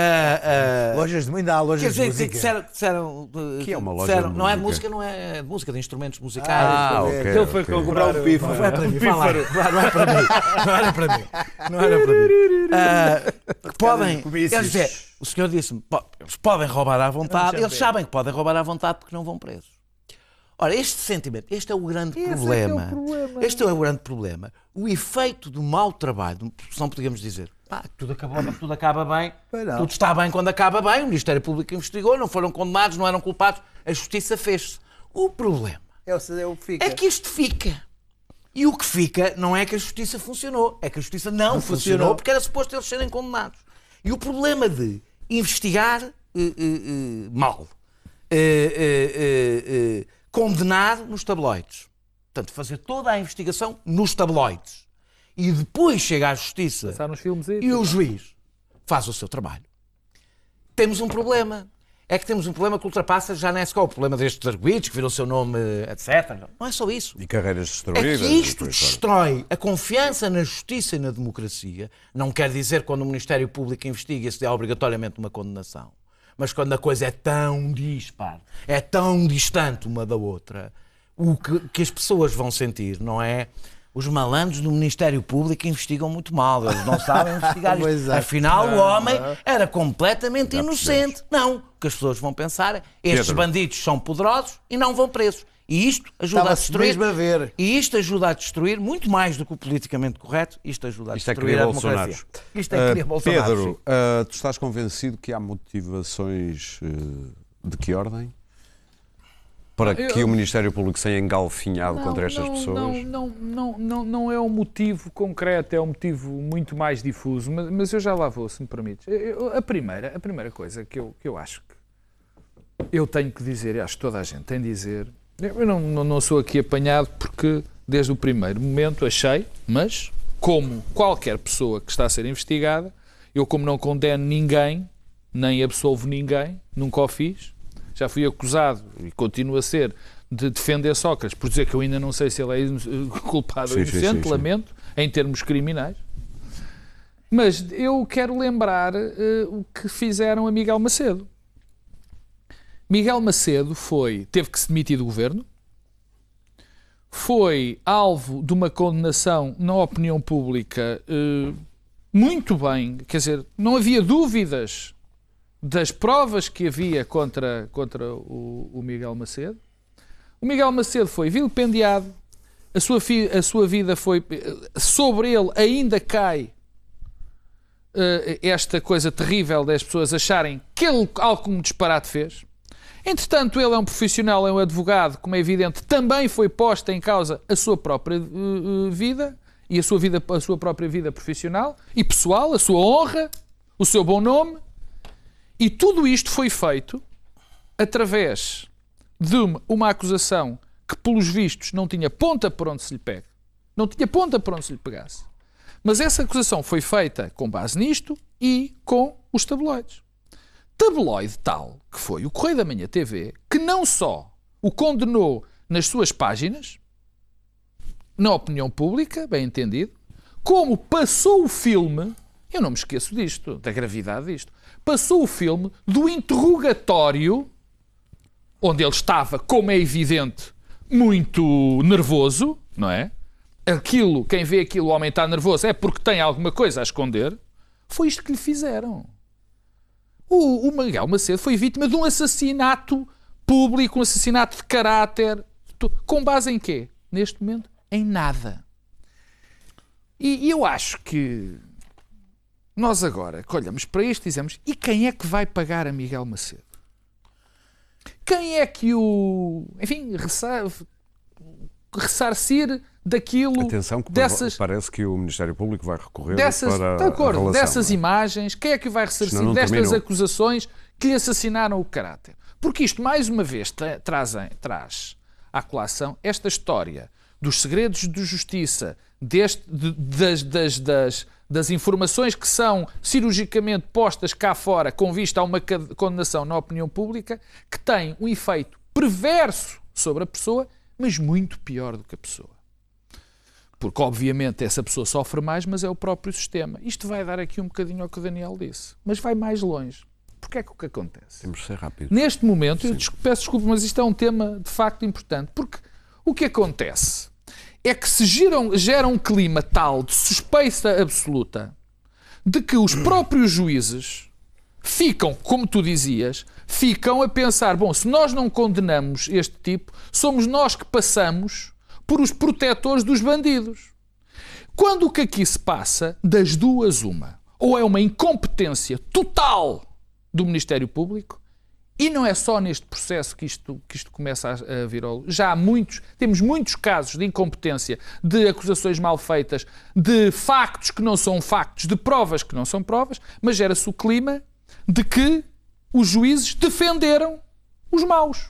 Lojas de ainda há Quer lojas de dizer, que música. disseram, disseram, Que é uma loja de não é de música. música, não é de música, de instrumentos musicais. Ah, Ah, ok. Ele foi ok. comprar um pífaro. Não é para mim, lá. Não é para mim. Não era para mim. Não era para mim. Que podem. dizer, o senhor disse-me, "Po- eles podem roubar à vontade, eles sabem que podem roubar à vontade porque não vão presos. Ora, este sentimento, este é o grande problema. Este é o grande problema. O efeito do mau trabalho, se não podíamos dizer, pá, tudo, acabou, tudo acaba bem, tudo está bem quando acaba bem, o Ministério Público investigou, não foram condenados, não eram culpados, a justiça fez-se. O problema É o é o que fica. é que isto fica. E o que fica não é que a justiça funcionou, é que a justiça não, funcionou, funcionou. porque era suposto eles serem condenados. E o problema de investigar eh, eh, eh, mal, condenar nos tabloides, portanto, fazer toda a investigação nos tabloides e depois chega à justiça filmes e o juiz faz o seu trabalho. Temos um problema. É que temos um problema que ultrapassa, já não é só o problema destes arguidos, que viram o seu nome, etc. Não é só isso. E carreiras É destruídas. que e isto destrói a confiança na justiça e na democracia. Não quer dizer quando o Ministério Público investiga se dá obrigatoriamente uma condenação. Mas quando a coisa é tão dispar, é tão distante uma da outra, o que, que as pessoas vão sentir, não é? Os malandros do Ministério Público investigam muito mal, eles não sabem investigar Pois isto. é. Afinal, o homem era completamente inocente. Não, o que as pessoas vão pensar é estes Pedro. bandidos são poderosos e não vão presos. E isto ajuda a destruir. mesmo a ver. E isto ajuda a destruir, muito mais do que o politicamente correto, isto ajuda a Isto é destruir querer a Bolsonaro. democracia. Isto é querer Ah, Bolsonaro. Pedro, ah, tu estás convencido que há motivações eh, de que ordem? Para Eu- que o Ministério Público seja engalfinhado contra estas não, pessoas? Não, não, não, não, não é um motivo concreto, é um motivo muito mais difuso, mas, mas eu já lá vou, se me permites. Eu- a, primeira, a primeira coisa que eu, que eu acho que eu tenho que dizer, e acho que toda a gente tem de dizer, eu não, não, não sou aqui apanhado porque desde o primeiro momento achei, mas como qualquer pessoa que está a ser investigada, eu como não condeno ninguém, nem absolvo ninguém, nunca o fiz, já fui acusado e continuo a ser de defender Sócrates por dizer que eu ainda não sei se ele é culpado ou inocente, sim, sim. lamento, em termos criminais. Mas eu quero lembrar eh, o que fizeram a Miguel Macedo. Miguel Macedo foi, teve que se demitir do governo, foi alvo de uma condenação na opinião pública eh, muito bem, quer dizer, não havia dúvidas das provas que havia contra, contra o, o Miguel Macedo. O Miguel Macedo foi vilipendiado, a sua, fi- a sua vida foi. Sobre ele ainda cai eh, esta coisa terrível das pessoas acharem que ele algo como disparate fez. Entretanto, ele é um profissional, é um advogado, como é evidente, também foi posta em causa a sua própria eh, vida e a sua, vida, a sua própria vida profissional e pessoal, a sua honra, o seu bom nome. E tudo isto foi feito através de uma, acusação que, pelos vistos, não tinha ponta por onde se lhe pega. Não tinha ponta por onde se lhe pegasse. Mas essa acusação foi feita com base nisto e com os tabloides. Tabloide tal que foi o Correio da Manhã TV que não só o condenou nas suas páginas, na opinião pública, bem entendido, como passou o filme, eu não me esqueço disto, da gravidade disto, passou o filme do interrogatório, onde ele estava, como é evidente, muito nervoso, não é? Aquilo, quem vê aquilo, o homem está nervoso, é porque tem alguma coisa a esconder. Foi isto que lhe fizeram. O, o Miguel Macedo foi vítima de um assassinato público, um assassinato de caráter. Com base em quê? Neste momento, em nada. E, e eu acho que nós agora que olhamos para isto e dizemos: e quem é que vai pagar a Miguel Macedo? Quem é que o. Enfim, ressa- ressarcir daquilo. Atenção, que dessas, parece que o Ministério Público vai recorrer dessas, para de acordo, relação, dessas é? imagens, quem é que vai ressarcir destas terminou. acusações que lhe assassinaram o caráter? Porque isto, mais uma vez, tra- trazem, traz à colação esta história dos segredos de justiça, deste, de- das, das, das, das informações que são cirurgicamente postas cá fora com vista a uma condenação na opinião pública, que tem um efeito perverso sobre a pessoa, mas muito pior do que a pessoa. Porque, obviamente, essa pessoa sofre mais, mas é o próprio sistema. Isto vai dar aqui um bocadinho ao que o Daniel disse. Mas vai mais longe. Porque é que o que acontece? Temos de ser rápidos. Neste momento, eu des- peço desculpa, mas isto é um tema de facto importante. Porque o que acontece é que se geram, gera um clima tal de suspeita absoluta de que os próprios juízes ficam, como tu dizias, ficam a pensar: bom, se nós não condenamos este tipo, somos nós que passamos por os protetores dos bandidos. Quando o que aqui se passa, das duas, uma, ou é uma incompetência total do Ministério Público, e não é só neste processo que isto, que isto começa a, a vir ao... Já há muitos, temos muitos casos de incompetência, de acusações mal feitas, de factos que não são factos, de provas que não são provas, mas gera-se o clima de que os juízes defenderam os maus.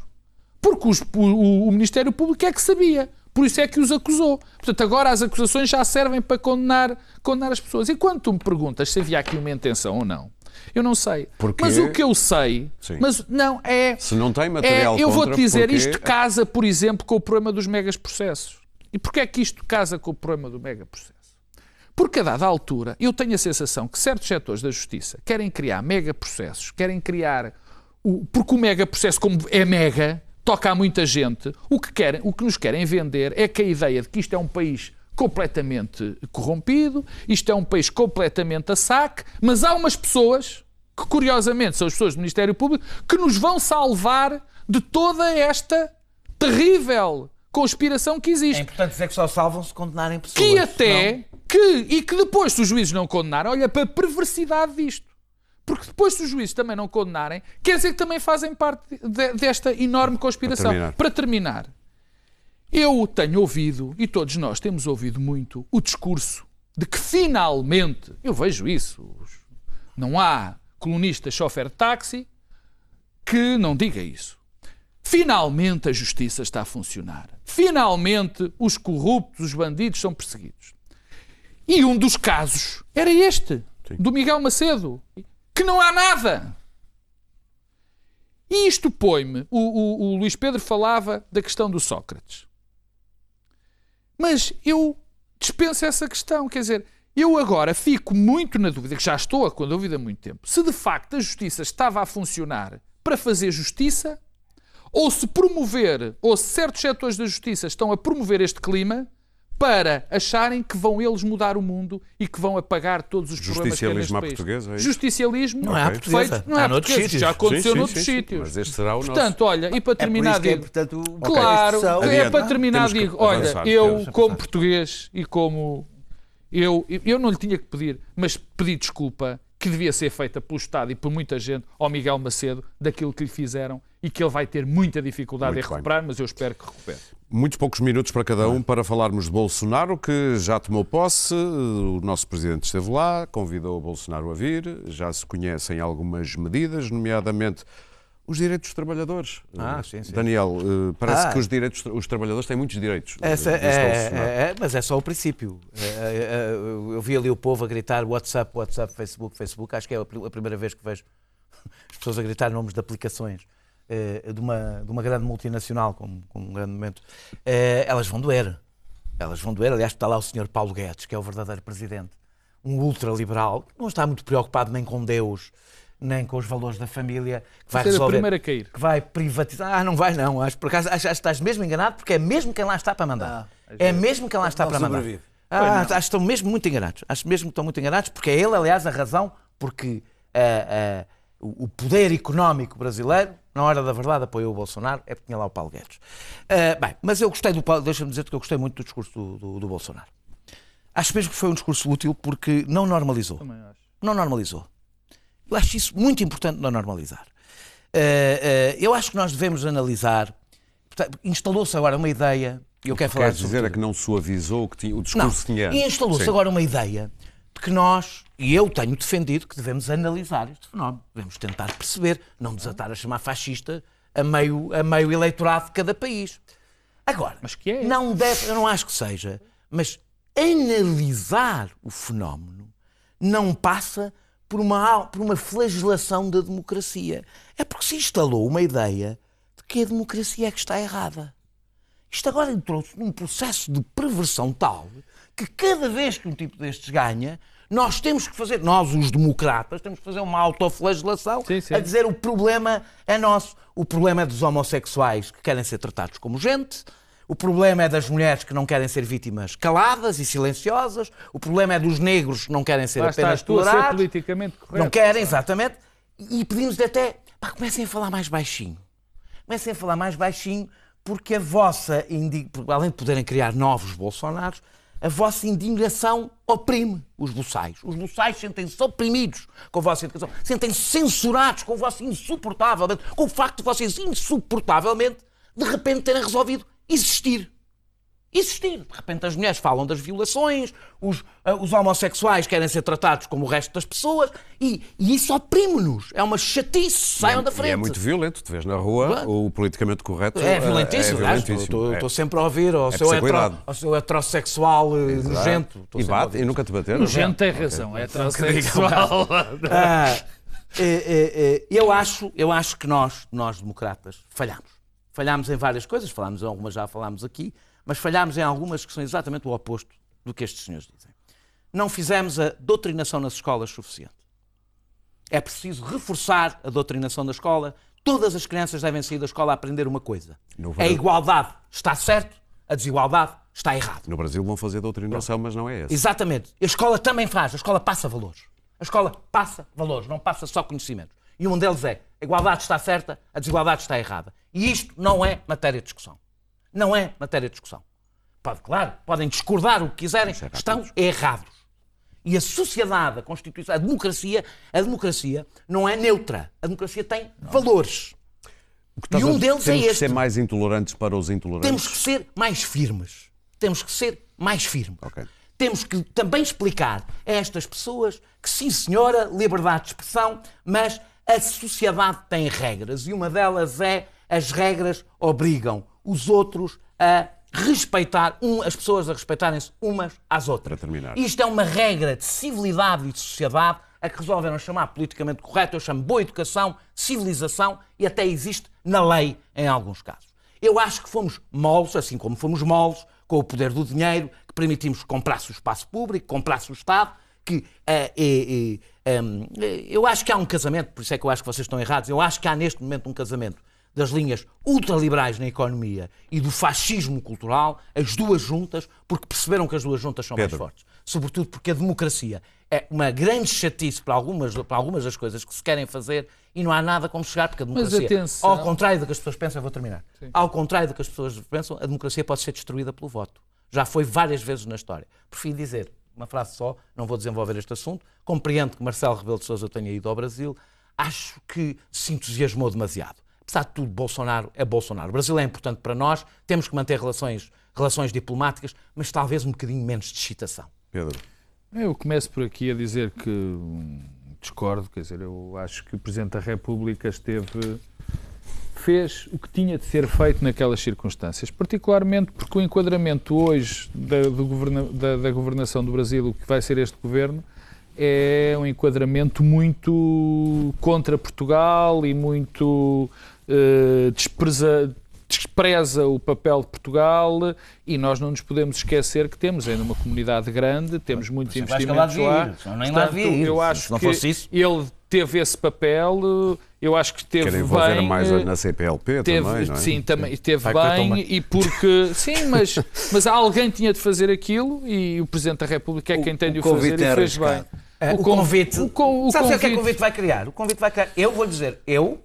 Porque os- o, o Ministério Público é que sabia. Por isso é que os acusou. Portanto, agora as acusações já servem para condenar, condenar as pessoas. E quando tu me perguntas se havia aqui uma intenção ou não, Eu não sei. Mas o que eu sei, Sim. mas não é. Se não tem é material eu contra, vou-te dizer, porquê- isto casa, por exemplo, com o problema dos megas processos. E porquê é que isto casa com o problema do mega processo? Porque a dada altura, eu tenho a sensação que certos setores da justiça querem criar mega processos, querem criar. O, porque o mega processo, como é mega, toca a muita gente, o que, querem, o que nos querem vender é que a ideia de que isto é um país completamente corrompido, isto é um país completamente a saque, mas há umas pessoas, que curiosamente são as pessoas do Ministério Público, que nos vão salvar de toda esta terrível conspiração que É existe importante dizer que só salvam se condenarem pessoas. que até que e que depois se os juízes não condenarem, olha para a perversidade disto. Porque depois se os juízes também não condenarem, quer dizer que também fazem parte de- desta enorme conspiração. Para terminar. Para terminar, eu tenho ouvido, e todos nós temos ouvido muito, o discurso de que finalmente, eu vejo isso, não há colunista chofer de táxi que não diga isso. Finalmente a justiça está a funcionar. Finalmente os corruptos, os bandidos são perseguidos. E um dos casos era este, do Miguel Macedo, que não há nada. E isto põe-me. O, o- o Luís Pedro falava da questão do Sócrates. Mas eu dispenso essa questão. Quer dizer, eu agora fico muito na dúvida, que já estou com a dúvida há muito tempo, se de facto a justiça estava a funcionar para fazer justiça ou se promover, ou se certos setores da justiça estão a promover este clima para acharem que vão eles mudar o mundo e que vão apagar todos os problemas que há neste país. portuguesa, é isso? Justicialismo Não é à Ok. portuguesa. feito, não é Há noutros portuguesa, sítios. já aconteceu Sim, sim, noutros sim, sítios. Mas este será o nosso. Portanto, olha, e para É terminar é, digo, portanto, Claro, é para terminar digo, olha, eu como português e como eu, eu não lhe tinha que pedir, mas pedi desculpa que devia ser feita pelo Estado e por muita gente ao Miguel Macedo daquilo que lhe fizeram e que ele vai ter muita dificuldade Muito em bem. recuperar, mas eu espero que recupere. Muitos poucos minutos para cada um para falarmos de Bolsonaro, que já tomou posse. O nosso presidente esteve lá, convidou o Bolsonaro a vir. Já se conhecem algumas medidas, nomeadamente os direitos dos trabalhadores. Ah, sim, sim. Daniel, eh, parece Ah. que os, direitos, os trabalhadores têm muitos direitos. Essa, disse é, Bolsonaro. é- é- mas é só o princípio. É, é, é, eu vi ali o povo a gritar WhatsApp, WhatsApp, Facebook, Facebook. Acho que é a pri- a primeira vez que vejo as pessoas a gritar nomes de aplicações eh, de, uma, de uma grande multinacional, com, com um grande momento. Eh, elas vão doer. Elas vão doer. Aliás, está lá o senhor Paulo Guedes, que é o verdadeiro presidente. Um ultraliberal, que não está muito preocupado nem com Deus, nem com os valores da família. Que vai Ser a resolver primeira a cair. que vai privatizar. Ah, não vai não. Acho, por acaso, acho, acho que estás mesmo enganado porque é mesmo quem lá está para mandar. é mesmo quem lá está para mandar. sobrevive. Ah, acho que estão mesmo muito enganados. Acho mesmo que estão muito enganados porque é ele, aliás, a razão porque ah, ah, o o poder económico brasileiro, na hora da verdade, apoiou o Bolsonaro, é porque tinha lá o Paulo Guedes. Ah, bem, mas eu gostei do Paulo, deixa-me dizer que eu gostei muito do discurso do, do- do Bolsonaro. Acho mesmo que foi um discurso útil porque não normalizou. Não normalizou. Eu acho isso muito importante não normalizar. Eh, eh, eu acho que nós devemos analisar. portanto, Instalou-se agora uma ideia, e eu quero falar Quer dizer é que não suavizou o, que tinha, o não, discurso que tinha. e instalou-se agora uma ideia de que nós, e eu tenho defendido, que devemos analisar este fenómeno. Devemos tentar perceber, não desatar a chamar fascista a meio, a meio eleitorado de cada país. Agora, Mas que é? não deve, eu não acho que seja, mas analisar o fenómeno não passa por uma, por uma flagelação da democracia. É porque se instalou uma ideia de que a democracia é que está errada. Isto agora entrou-se num processo de perversão tal que cada vez que um tipo destes ganha, nós temos que fazer, nós os democratas, temos que fazer uma autoflagelação Sim, sim. a dizer o problema é nosso. O problema é dos homossexuais que querem ser tratados como gente, o problema é das mulheres que não querem ser vítimas caladas e silenciosas, o problema é dos negros que não querem ser Lá apenas a ser tolerados. politicamente correto. Não querem, exatamente. E pedimos até, pá, comecem a falar mais baixinho. Comecem a falar mais baixinho, porque a vossa, além de poderem criar novos Bolsonaros, a vossa indignação oprime os boçais. Os boçais sentem-se oprimidos com a vossa indignação, sentem-se censurados com o vosso insuportavelmente, com o facto de vocês insuportavelmente, de repente, terem resolvido existir existir. De repente as mulheres falam das violações, os, ah, os homossexuais querem ser tratados como o resto das pessoas e, e isso oprime-nos. É uma chatice. Saiam da E frente. é muito violento. Tu vês na rua Claro. o politicamente correto. É violentíssimo, é violentíssimo. estou- É. Estou sempre a ouvir ao, seu, preciso hetero, ao seu heterossexual eh, nojento. Estou E bate e nunca te bateram. O gente tem razão, é transexual. Ah, eh, eh, eu, acho, eu acho que nós, nós democratas, falhamos. Falhámos em várias coisas, falámos em algumas, já falámos aqui, mas falhámos em algumas que são exatamente o oposto do que estes senhores dizem. Não fizemos a doutrinação nas escolas suficiente. É preciso reforçar a doutrinação da escola. Todas as crianças devem sair da escola a aprender uma coisa. No A igualdade está certo, a desigualdade está errado. No Brasil vão fazer doutrinação, mas não é esse. Exatamente. A escola também faz. A escola passa valores. A escola passa valores, não passa só conhecimentos. E um deles é a igualdade está certa, a desigualdade está errada. E isto não é matéria de discussão. Não é matéria de discussão. Pode, claro, podem discordar o que quiserem, estão errados. E a sociedade, a Constituição, a democracia, a democracia não é neutra. A democracia tem valores. O que estás E um deles é temos que este. ser mais intolerantes para os intolerantes. Temos que ser mais firmes. Temos que ser mais firmes. Ok. Temos que também explicar a estas pessoas que, sim, senhora, liberdade de expressão, mas a sociedade tem regras e uma delas é as regras obrigam os outros a respeitar, um, as pessoas a respeitarem-se umas às outras. Para terminar. Isto é uma regra de civilidade e de sociedade a que resolveram chamar politicamente correto. Eu chamo boa educação, civilização e até existe na lei em alguns casos. Eu acho que fomos moles, assim como fomos moles, com o poder do dinheiro, que permitimos que comprasse o espaço público, comprasse o Estado, que eh, eh, eh, hum, eh, eu acho que há um casamento, por isso é que eu acho que vocês estão errados, eu acho que há neste momento um casamento das linhas ultraliberais na economia e do fascismo cultural, as duas juntas, porque perceberam que as duas juntas são Pedro. mais fortes. Sobretudo porque a democracia é uma grande chatice para algumas, para algumas das coisas que se querem fazer e não há nada como chegar, porque a democracia, atenção. ao contrário do que as pessoas pensam, eu vou terminar, ao contrário do que as pessoas pensam, a democracia pode ser destruída pelo voto. Já foi várias vezes na história. Prefiro dizer, uma frase só, não vou desenvolver este assunto, compreendo que Marcelo Rebelo de Sousa tenha ido ao Brasil, acho que se entusiasmou demasiado. Apesar de tudo, Bolsonaro é Bolsonaro. O Brasil é importante para nós, temos que manter relações, relações diplomáticas, mas talvez um bocadinho menos de excitação. Pedro, Eu começo por aqui a dizer que hum, discordo, quer dizer, eu acho que o Presidente da República esteve fez o que tinha de ser feito naquelas circunstâncias, particularmente porque o enquadramento hoje da, do governa- da- da governação do Brasil, o que vai ser este governo, é um enquadramento muito contra Portugal e muito eh, despreza, despreza o papel de Portugal e nós não nos podemos esquecer que temos ainda uma comunidade grande, temos muitos acho investimentos que lá lá. devia ir, senão nem lá eu Se acho que isso- ele teve esse papel, eu acho que teve querem envolver bem. mais eh, na CPLP Teve, também, não é? Sim, também teve Vai bem e porque sim, mas, mas alguém tinha de fazer aquilo e o Presidente da República é O- quem tem de o o fazer convite e é fez bem. arriscado. É, o, con- convite. o con- o Sabe o que é que o convite- convite vai criar? O convite vai criar. Eu vou dizer, eu,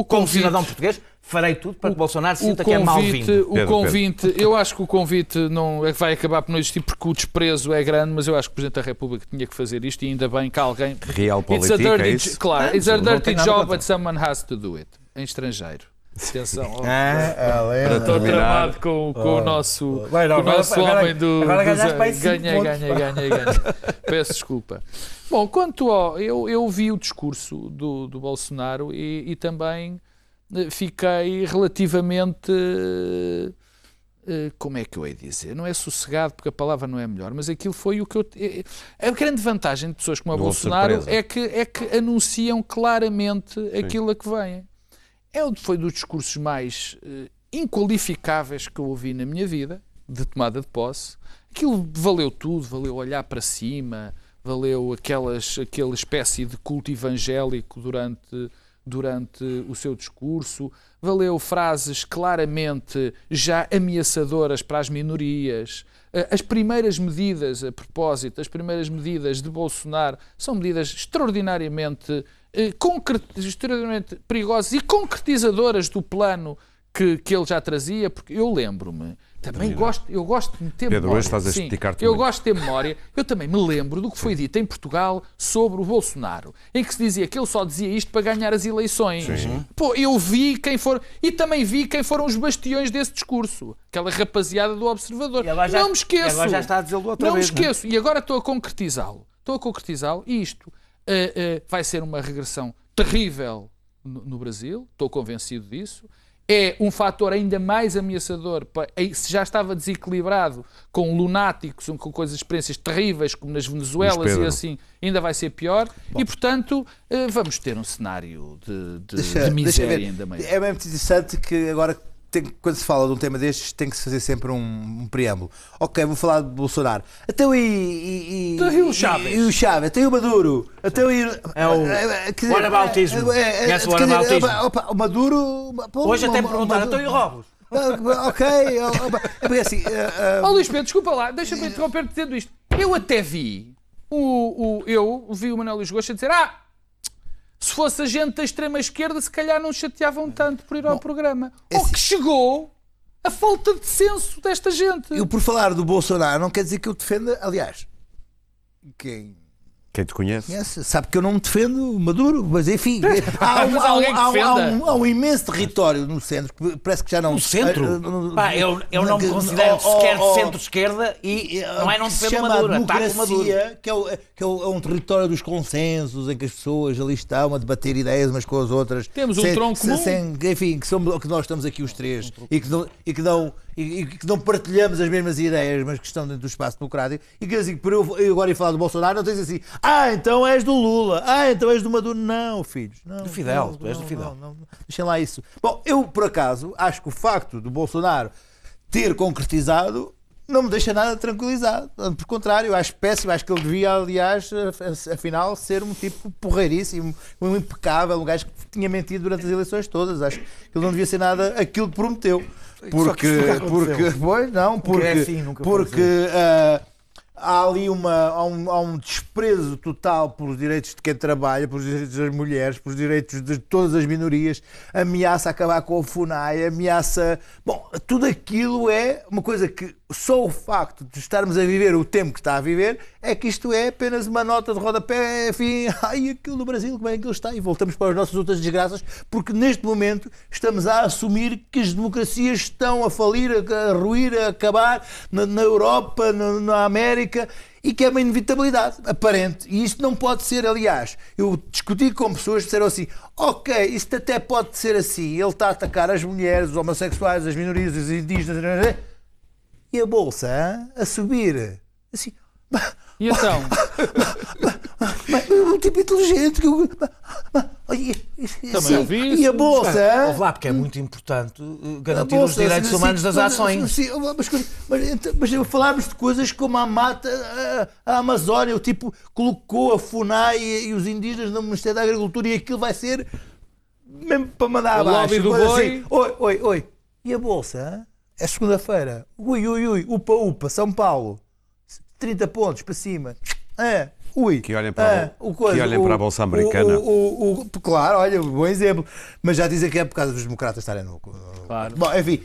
O como convite- cidadão português, farei tudo para que Bolsonaro o sinta que é mal-vindo. convite, o Pedro, convite, eu acho que o convite não é- vai acabar por não existir porque o desprezo é grande, mas eu acho que o Presidente da República tinha que fazer isto e ainda bem que alguém. Realpolitik, It's a dirty, é isso? Claro, it's a dirty job, but someone has to do it. Em estrangeiro. Atenção. ó. Ah, Estou terminar. tramado com, com o nosso, Vai, não, com o agora- nosso agora- homem do. agora do para ganhei, pontos. ganhei, ganhei, ganhei. Peço desculpa. Bom, quanto ao. Eu, eu vi o discurso do, do Bolsonaro e, e também eh, fiquei relativamente. eh, eh, Como é que eu hei de dizer? Não é sossegado, porque a palavra não é melhor, mas aquilo foi o que eu. A grande vantagem de pessoas como o houve Bolsonaro surpresa. é que, é que anunciam claramente aquilo a que vêm. É um- foi dos discursos mais eh, inqualificáveis que eu ouvi na minha vida, de tomada de posse. Aquilo valeu tudo, valeu olhar para cima, valeu aquelas, aquela espécie de culto evangélico durante, durante o seu discurso, valeu frases claramente já ameaçadoras para as minorias. Eh, As primeiras medidas, a propósito, as primeiras medidas de Bolsonaro são medidas extraordinariamente, eh, extraordinariamente perigosas e concretizadoras do plano que, que ele já trazia, porque eu lembro-me, também gosto, eu gosto de ter Pedro, memória. hoje estás a Sim, Eu gosto de ter memória. Eu também me lembro do que foi dito em Portugal sobre o Bolsonaro, em que se dizia que ele só dizia isto para ganhar as eleições. Pô, eu vi quem foram. E também vi quem foram os bastiões desse discurso. Aquela rapaziada do Observador. E já- não me esqueço. e agora já está a dizê-lo outra não vez, me não é? esqueço. E agora estou a concretizá-lo. Estou a concretizá-lo. E isto eh, eh, vai ser uma regressão terrível no, no Brasil. Estou convencido disso. é um fator ainda mais ameaçador, se já estava desequilibrado com lunáticos, com coisas, experiências terríveis, como nas Venezuelas e assim, ainda vai ser pior. E, portanto, eh, vamos ter um cenário de, de- Deixa- de miséria ainda maior. É mesmo interessante que agora, tem- quando se fala de um tema destes, tem que se fazer sempre um, um preâmbulo. Ok, vou falar de Bolsonaro. Até o, e, e, Então, e o Chávez? E, o Chávez, até o Maduro. Até o, É o dizer, whataboutismo. é- é- Conhece o quer dizer, whataboutismo? opa, o Maduro. pô, Hoje até me perguntaram, então e o Robos? Ah, Ok, opa, é porque assim. ah, ah, Ó Luís Pedro, desculpa lá, deixa-me interromper dizendo isto. Eu até vi, o, o, eu vi o Manuel Luís Gosta dizer: Ah, se fosse a gente da extrema-esquerda, se calhar não chateavam tanto por ir ao programa. Ou esse- que chegou a falta de senso desta gente. eu, por falar do Bolsonaro, não quer dizer que eu defenda. Aliás, quem Quem te conhece? conhece sabe que eu não defendo o Maduro, mas enfim. Há um, Mas há um- há um- há um- há um imenso território no centro que parece que já não. No centro? Ah, ah, Pá, eu, eu não me considero oh, oh, sequer oh, centro-esquerda e não é não defendo Maduro, a o Maduro. democracia, que, é, o- que é o- é um território dos consensos, em que as pessoas ali estão a debater ideias umas com as outras. Temos um sem- tronco sem- comum. sem- enfim, que, somos, que nós estamos aqui os três e, que não, e, que não, e, que não partilhamos as mesmas ideias, mas que estão dentro do espaço democrático. E que assim, por eu, eu agora ir falar do Bolsonaro, não tens assim, ah, então és do Lula, ah, então és do Maduro. Não, filhos. Não, Do Fidel, não, tu és do Fidel. não, não. Deixem lá isso. Bom, eu, por acaso, acho que o facto do Bolsonaro ter concretizado não me deixa nada tranquilizado. Por contrário, acho péssimo. Acho que ele devia, aliás, af- afinal, ser um tipo porreiríssimo, um impecável, um gajo que tinha mentido durante as eleições todas. Acho que ele não devia ser nada aquilo que prometeu. Porque, porque, pois, não, porque, é assim, porque ah, há ali uma, há um, há um desprezo total pelos direitos de quem trabalha, pelos direitos das mulheres, pelos direitos de todas as minorias, ameaça acabar com o FUNAI, ameaça. Bom, tudo aquilo é uma coisa que só o facto de estarmos a viver o tempo que está a viver é que isto é apenas uma nota de rodapé, enfim, ai, aquilo no Brasil, como é que ele está? E voltamos para as nossas outras desgraças, porque neste momento estamos a assumir que as democracias estão a falir, a, a ruir, a acabar na, na Europa, na, na América, e que é uma inevitabilidade aparente. E isto não pode ser, aliás, eu discuti com pessoas que disseram assim: ok, isto até pode ser assim, ele está a atacar as mulheres, os homossexuais, as minorias, os indígenas, e a bolsa a subir. Assim, E então? um tipo inteligente que eu. Olha, assim, ouvi E a bolsa? hã? Ouve lá, porque é muito importante uh, A garantir os direitos assim, humanos das ações. sim, mas, mas, então, mas falarmos de coisas como a mata, a, a Amazónia, o tipo colocou a FUNAI e, e os indígenas no Ministério da Agricultura e aquilo vai ser mesmo para mandar O abaixo. lobby do boi. assim. Oi, oi, oi. E a bolsa? É segunda-feira. Ui, ui, ui. Upa, upa. São Paulo. 30 pontos para cima. É. Ui. Que olhem para a É, o coisa, que olhem para a Bolsa Americana. O, o- o- claro, olha, bom exemplo. Mas já dizem que é por causa dos democratas estarem no. Claro. Bom, enfim.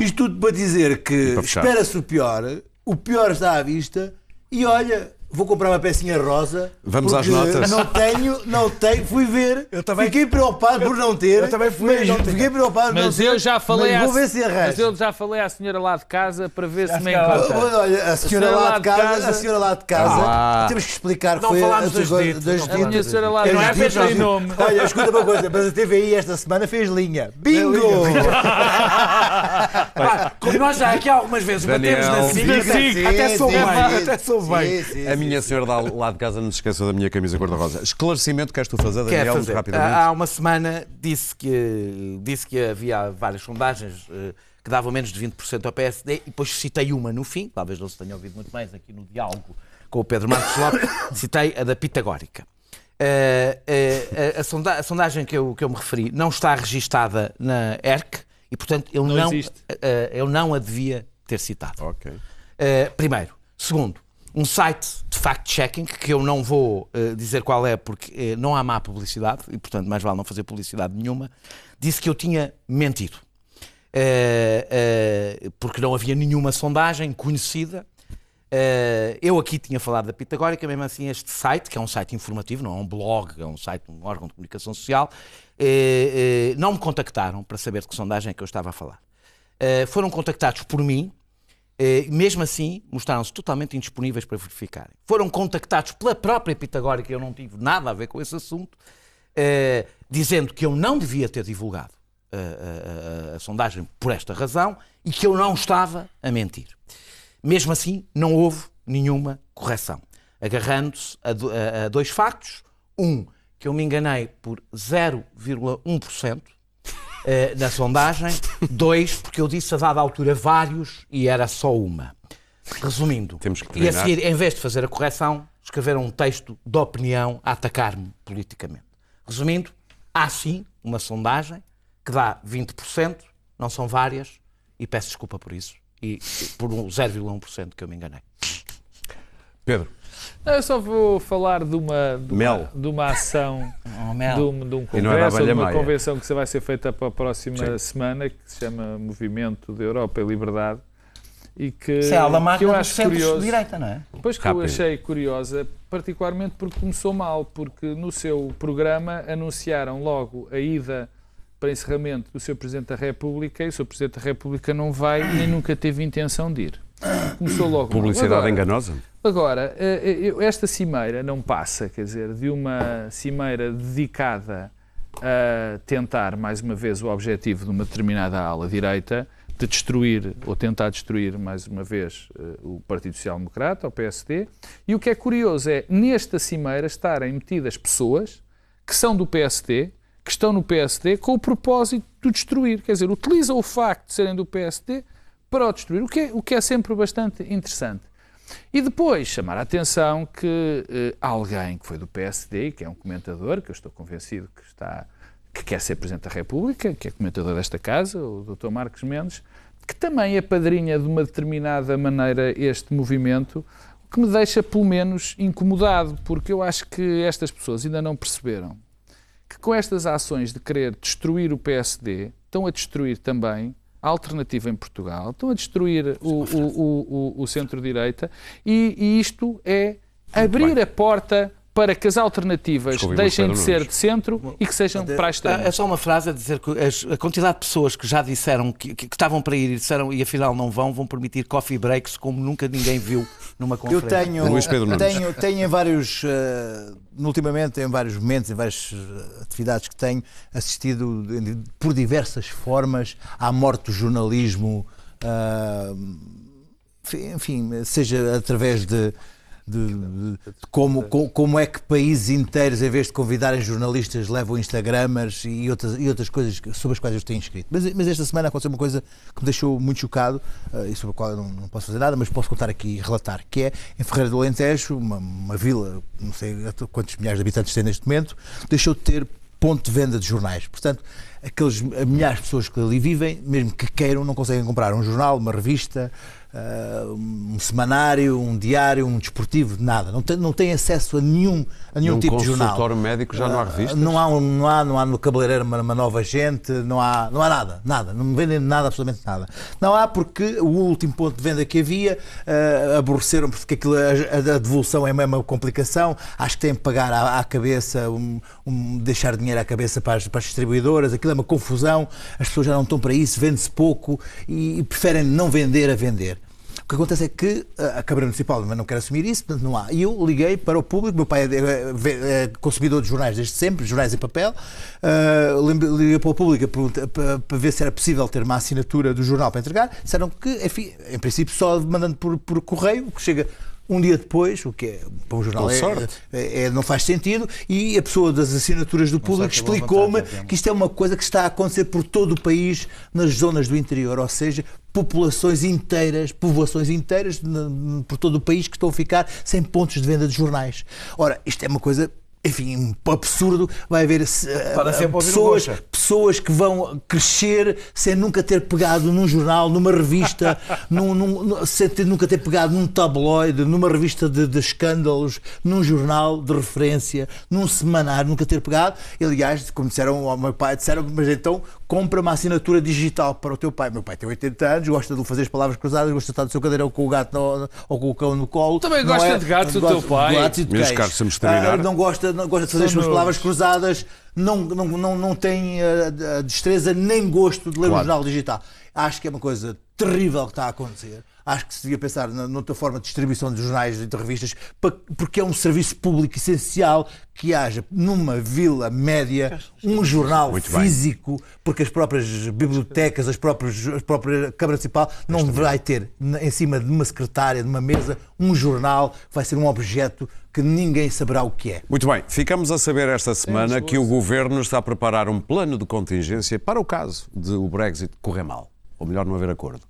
Isto tudo para dizer que espera-se o pior, o pior está à vista e olha. Vou comprar uma pecinha rosa. Vamos às notas. Não tenho, não tenho. Fui ver. Eu também- Fiquei preocupado por não ter. eu também fui, mas não. Fiquei preocupado por não Mas ter. eu já falei mas à, vou ver se mas eu já falei à senhora lá de casa para ver se me encontra. Olha, a senhora lá de casa, a senhora lá de casa, Ah. temos que explicar que Não foi falámos a- ditos, das não ditas. A minha senhora lá As não é feita em nome. Olha, escuta uma coisa, mas a TVI esta semana fez linha. Bingo! Pá, como nós já aqui algumas vezes Daniel. batemos na SIC, até, sou bem, até sou bem. A minha senhora lá- lá de casa não se esqueçeu da minha camisa cor-de-rosa. Esclarecimento queres tu fazer, Daniel, muito fazer. rapidamente? Há uma semana disse que, disse que havia várias sondagens eh, que davam menos de 20% ao PSD e depois citei uma no fim, talvez não se tenha ouvido muito mais aqui no diálogo com o Pedro Marcos Lopes, citei a da Pitagórica. Eh, eh, a, a sonda- a sondagem que eu, que eu me referi não está registada na ERC e, portanto, eu Não não, existe. eh, eu não a devia ter citado. Ok. Uh, primeiro. Segundo, um site de fact-checking, que eu não vou uh, dizer qual é, porque uh, não há má publicidade, e portanto mais vale não fazer publicidade nenhuma, disse que eu tinha mentido. Uh, porque não havia nenhuma sondagem conhecida. Eu aqui tinha falado da Pitagórica, mesmo assim este site, que é um site informativo, não é um blog, é um site, um órgão de comunicação social, não me contactaram para saber de que sondagem é que eu estava a falar. Foram contactados por mim, eh, mesmo assim, mostraram-se totalmente indisponíveis para verificarem. Foram contactados pela própria Pitagórica, eu não tive nada a ver com esse assunto, eh, dizendo que eu não devia ter divulgado a, a- a sondagem por esta razão e que eu não estava a mentir. Mesmo assim, não houve nenhuma correção. Agarrando-se a, do- a- a dois factos. Um, que eu me enganei por 0,1% eh, na sondagem. Dois, porque eu disse a dada altura vários e era só uma. Resumindo, Temos que e a seguir, em vez de fazer a correção, escreveram um texto de opinião a atacar-me politicamente. Resumindo, há sim uma sondagem que dá 20%, não são várias, e peço desculpa por isso, e por um 0,1% que eu me enganei. Pedro, Eu só vou falar de uma, de uma, Mel. de uma ação, Oh, de um, de um é congresso, ou de uma maia. convenção que vai ser feita para a próxima Sim. semana, que se chama Movimento da Europa e Liberdade. E que, Isso é a que eu acho curioso. direita, não é? Pois que eu Rápido. achei curiosa, particularmente porque começou mal, porque no seu programa anunciaram logo a ida para encerramento do seu Presidente da República e o seu Presidente da República não vai nem nunca teve intenção de ir. Começou logo mal. publicidade Agora, enganosa? Agora, eh, eu- esta cimeira não passa, quer dizer, de uma cimeira dedicada a tentar, mais uma vez, o objetivo de uma determinada ala direita, de destruir ou tentar destruir, mais uma vez, eh, o Partido Social Democrata, o PSD. E o que é curioso é, nesta cimeira, estarem metidas pessoas que são do PSD, que estão no PSD, com o propósito de o destruir. Quer dizer, utilizam o facto de serem do PSD para o destruir, o que é, o que é sempre bastante interessante. E depois chamar a atenção que eh, alguém que foi do PSD, que é um comentador, que eu estou convencido que está que quer ser Presidente da República, que é comentador desta casa, o Dr. Marcos Mendes, que também é padrinha de uma determinada maneira este movimento, o que me deixa pelo menos incomodado, porque eu acho que estas pessoas ainda não perceberam que com estas ações de querer destruir o PSD, estão a destruir também alternativa em Portugal, estão a destruir o, o, o, o- o centro-direita e, e isto é abrir a porta para que as alternativas Desculpe, deixem de ser de centro e que sejam para a extrema. É só uma frase a dizer que a quantidade de pessoas que já disseram que, que- que estavam para ir e disseram e afinal não vão, vão permitir coffee breaks como nunca ninguém viu numa Eu conferência. tenho, Luís Pedro Nunes. tenho, tenho em vários, eh, ultimamente, em vários momentos, em várias eh, atividades que tenho assistido por diversas formas à morte do jornalismo, ah, enfim, seja através de, de- de- de como, co- como é que países inteiros, em vez de convidarem jornalistas, levam Instagramers e outras, e outras coisas sobre as quais eu tenho escrito. Mas, mas esta semana aconteceu uma coisa que me deixou muito chocado eh, e sobre a qual eu não, não posso fazer nada, mas posso contar aqui e relatar, que é em Ferreira do Alentejo, uma, uma vila, não sei quantos milhares de habitantes tem neste momento, deixou de ter ponto de venda de jornais. Portanto, aqueles milhares de pessoas que ali vivem, mesmo que queiram, não conseguem comprar um jornal, uma revista, ah, um semanário, um diário, um desportivo, nada. Não tem, não tem acesso a nenhum, a nenhum Num tipo de jornal. consultório médico já não há revistas? Não há, não há, não há no cabeleireiro uma, uma nova gente, não há, não há nada, nada, não vendem nada, absolutamente nada. Não há porque o último ponto de venda que havia ah, aborreceram porque aquilo, a, a devolução é uma, uma complicação, acho que têm que pagar à, à cabeça, um- um- deixar dinheiro à cabeça para as, para as distribuidoras, aquilo é uma confusão, as pessoas já não estão para isso, vende-se pouco e, e preferem não vender a vender. O que acontece é que a Câmara Municipal não quer assumir isso, portanto não há. E eu liguei para o público, meu pai é, é- é consumidor de jornais desde sempre, jornais em papel, lembrei- liguei para o público para, para ver se era possível ter uma assinatura do jornal para entregar. Disseram que, enfim, em princípio, só mandando por, por correio, que chega um dia depois, o que é para um jornal é- é- é- não faz sentido, e a pessoa das assinaturas do público explicou-me que isto é uma coisa que está a acontecer por todo o país, nas zonas do interior, ou seja, populações inteiras, povoações inteiras por todo o país que estão a ficar sem pontos de venda de jornais. Ora, isto é uma coisa. Enfim, um absurdo. Vai haver o pessoas, pessoas que vão crescer sem nunca ter pegado num jornal, numa revista, num- num- sem ter, nunca ter pegado num tabloide, numa revista de, de escândalos, num jornal de referência, num semanário, nunca ter pegado. E, aliás, como disseram ao meu pai, disseram, mas então compra uma assinatura digital para o teu pai. Meu pai tem 80 anos, gosta de fazer as palavras cruzadas, gosta de estar no seu cadeirão com o gato no- ou com o cão no colo. Também Não gosta de gatos, o gosta teu pai. gatos e de Meus cães. caros, de terminar. Ah, não gosta, não gosta de fazer as São suas palavras cruzadas, não, não, não, não tem a, a destreza nem gosto de ler um Claro. jornal digital. Acho que é uma coisa terrível que está a acontecer. Acho que se devia pensar noutra forma de distribuição de jornais e de revistas, porque é um serviço público essencial que haja numa vila média um jornal Muito bem. físico, porque as próprias bibliotecas, as próprias, a própria Câmara Municipal não vai ter em cima de uma secretária, de uma mesa, um jornal que vai ser um objeto que ninguém saberá o que é. Muito bem, ficamos a saber esta semana que o governo está a preparar um plano de contingência para o caso de o Brexit correr mal, ou melhor, não haver acordo.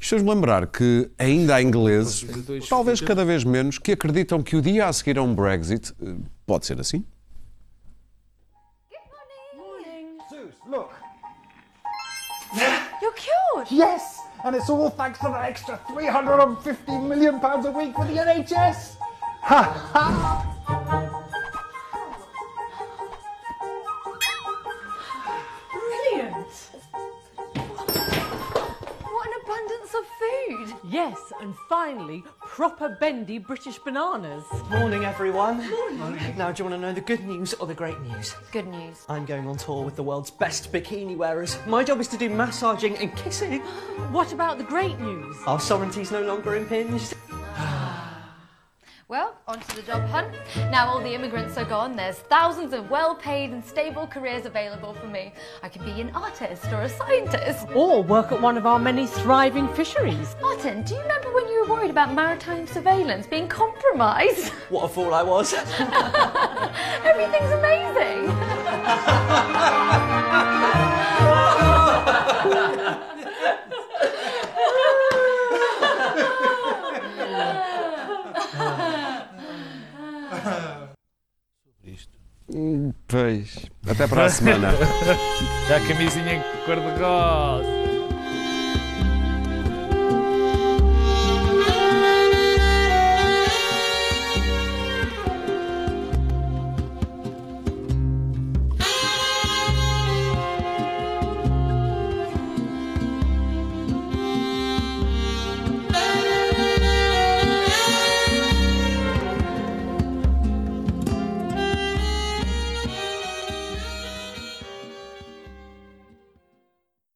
Isto fez-me lembrar que ainda há ingleses, talvez cada vez menos, que acreditam que o dia a seguir a um Brexit eh, pode ser assim. You're cured. Yes, and it's all thanks to that extra 350 million pounds a week for the NHS. Brilliant. And finally, proper bendy British bananas. Morning, everyone. Morning. Now, do you want to know the good news or the great news? Good news. I'm going on tour with the world's best bikini wearers. My job is to do massaging and kissing. What about the great news? Our sovereignty's no longer impinged. Well, onto the job hunt. Now all the immigrants are gone, there's thousands of well paid and stable careers available for me. I could be an artist or a scientist. Or work at one of our many thriving fisheries. Martin, do you remember when you were worried about maritime surveillance being compromised? What a fool I was. Everything's amazing. Pois. Até para a semana. A camisinha cor-de-rosa.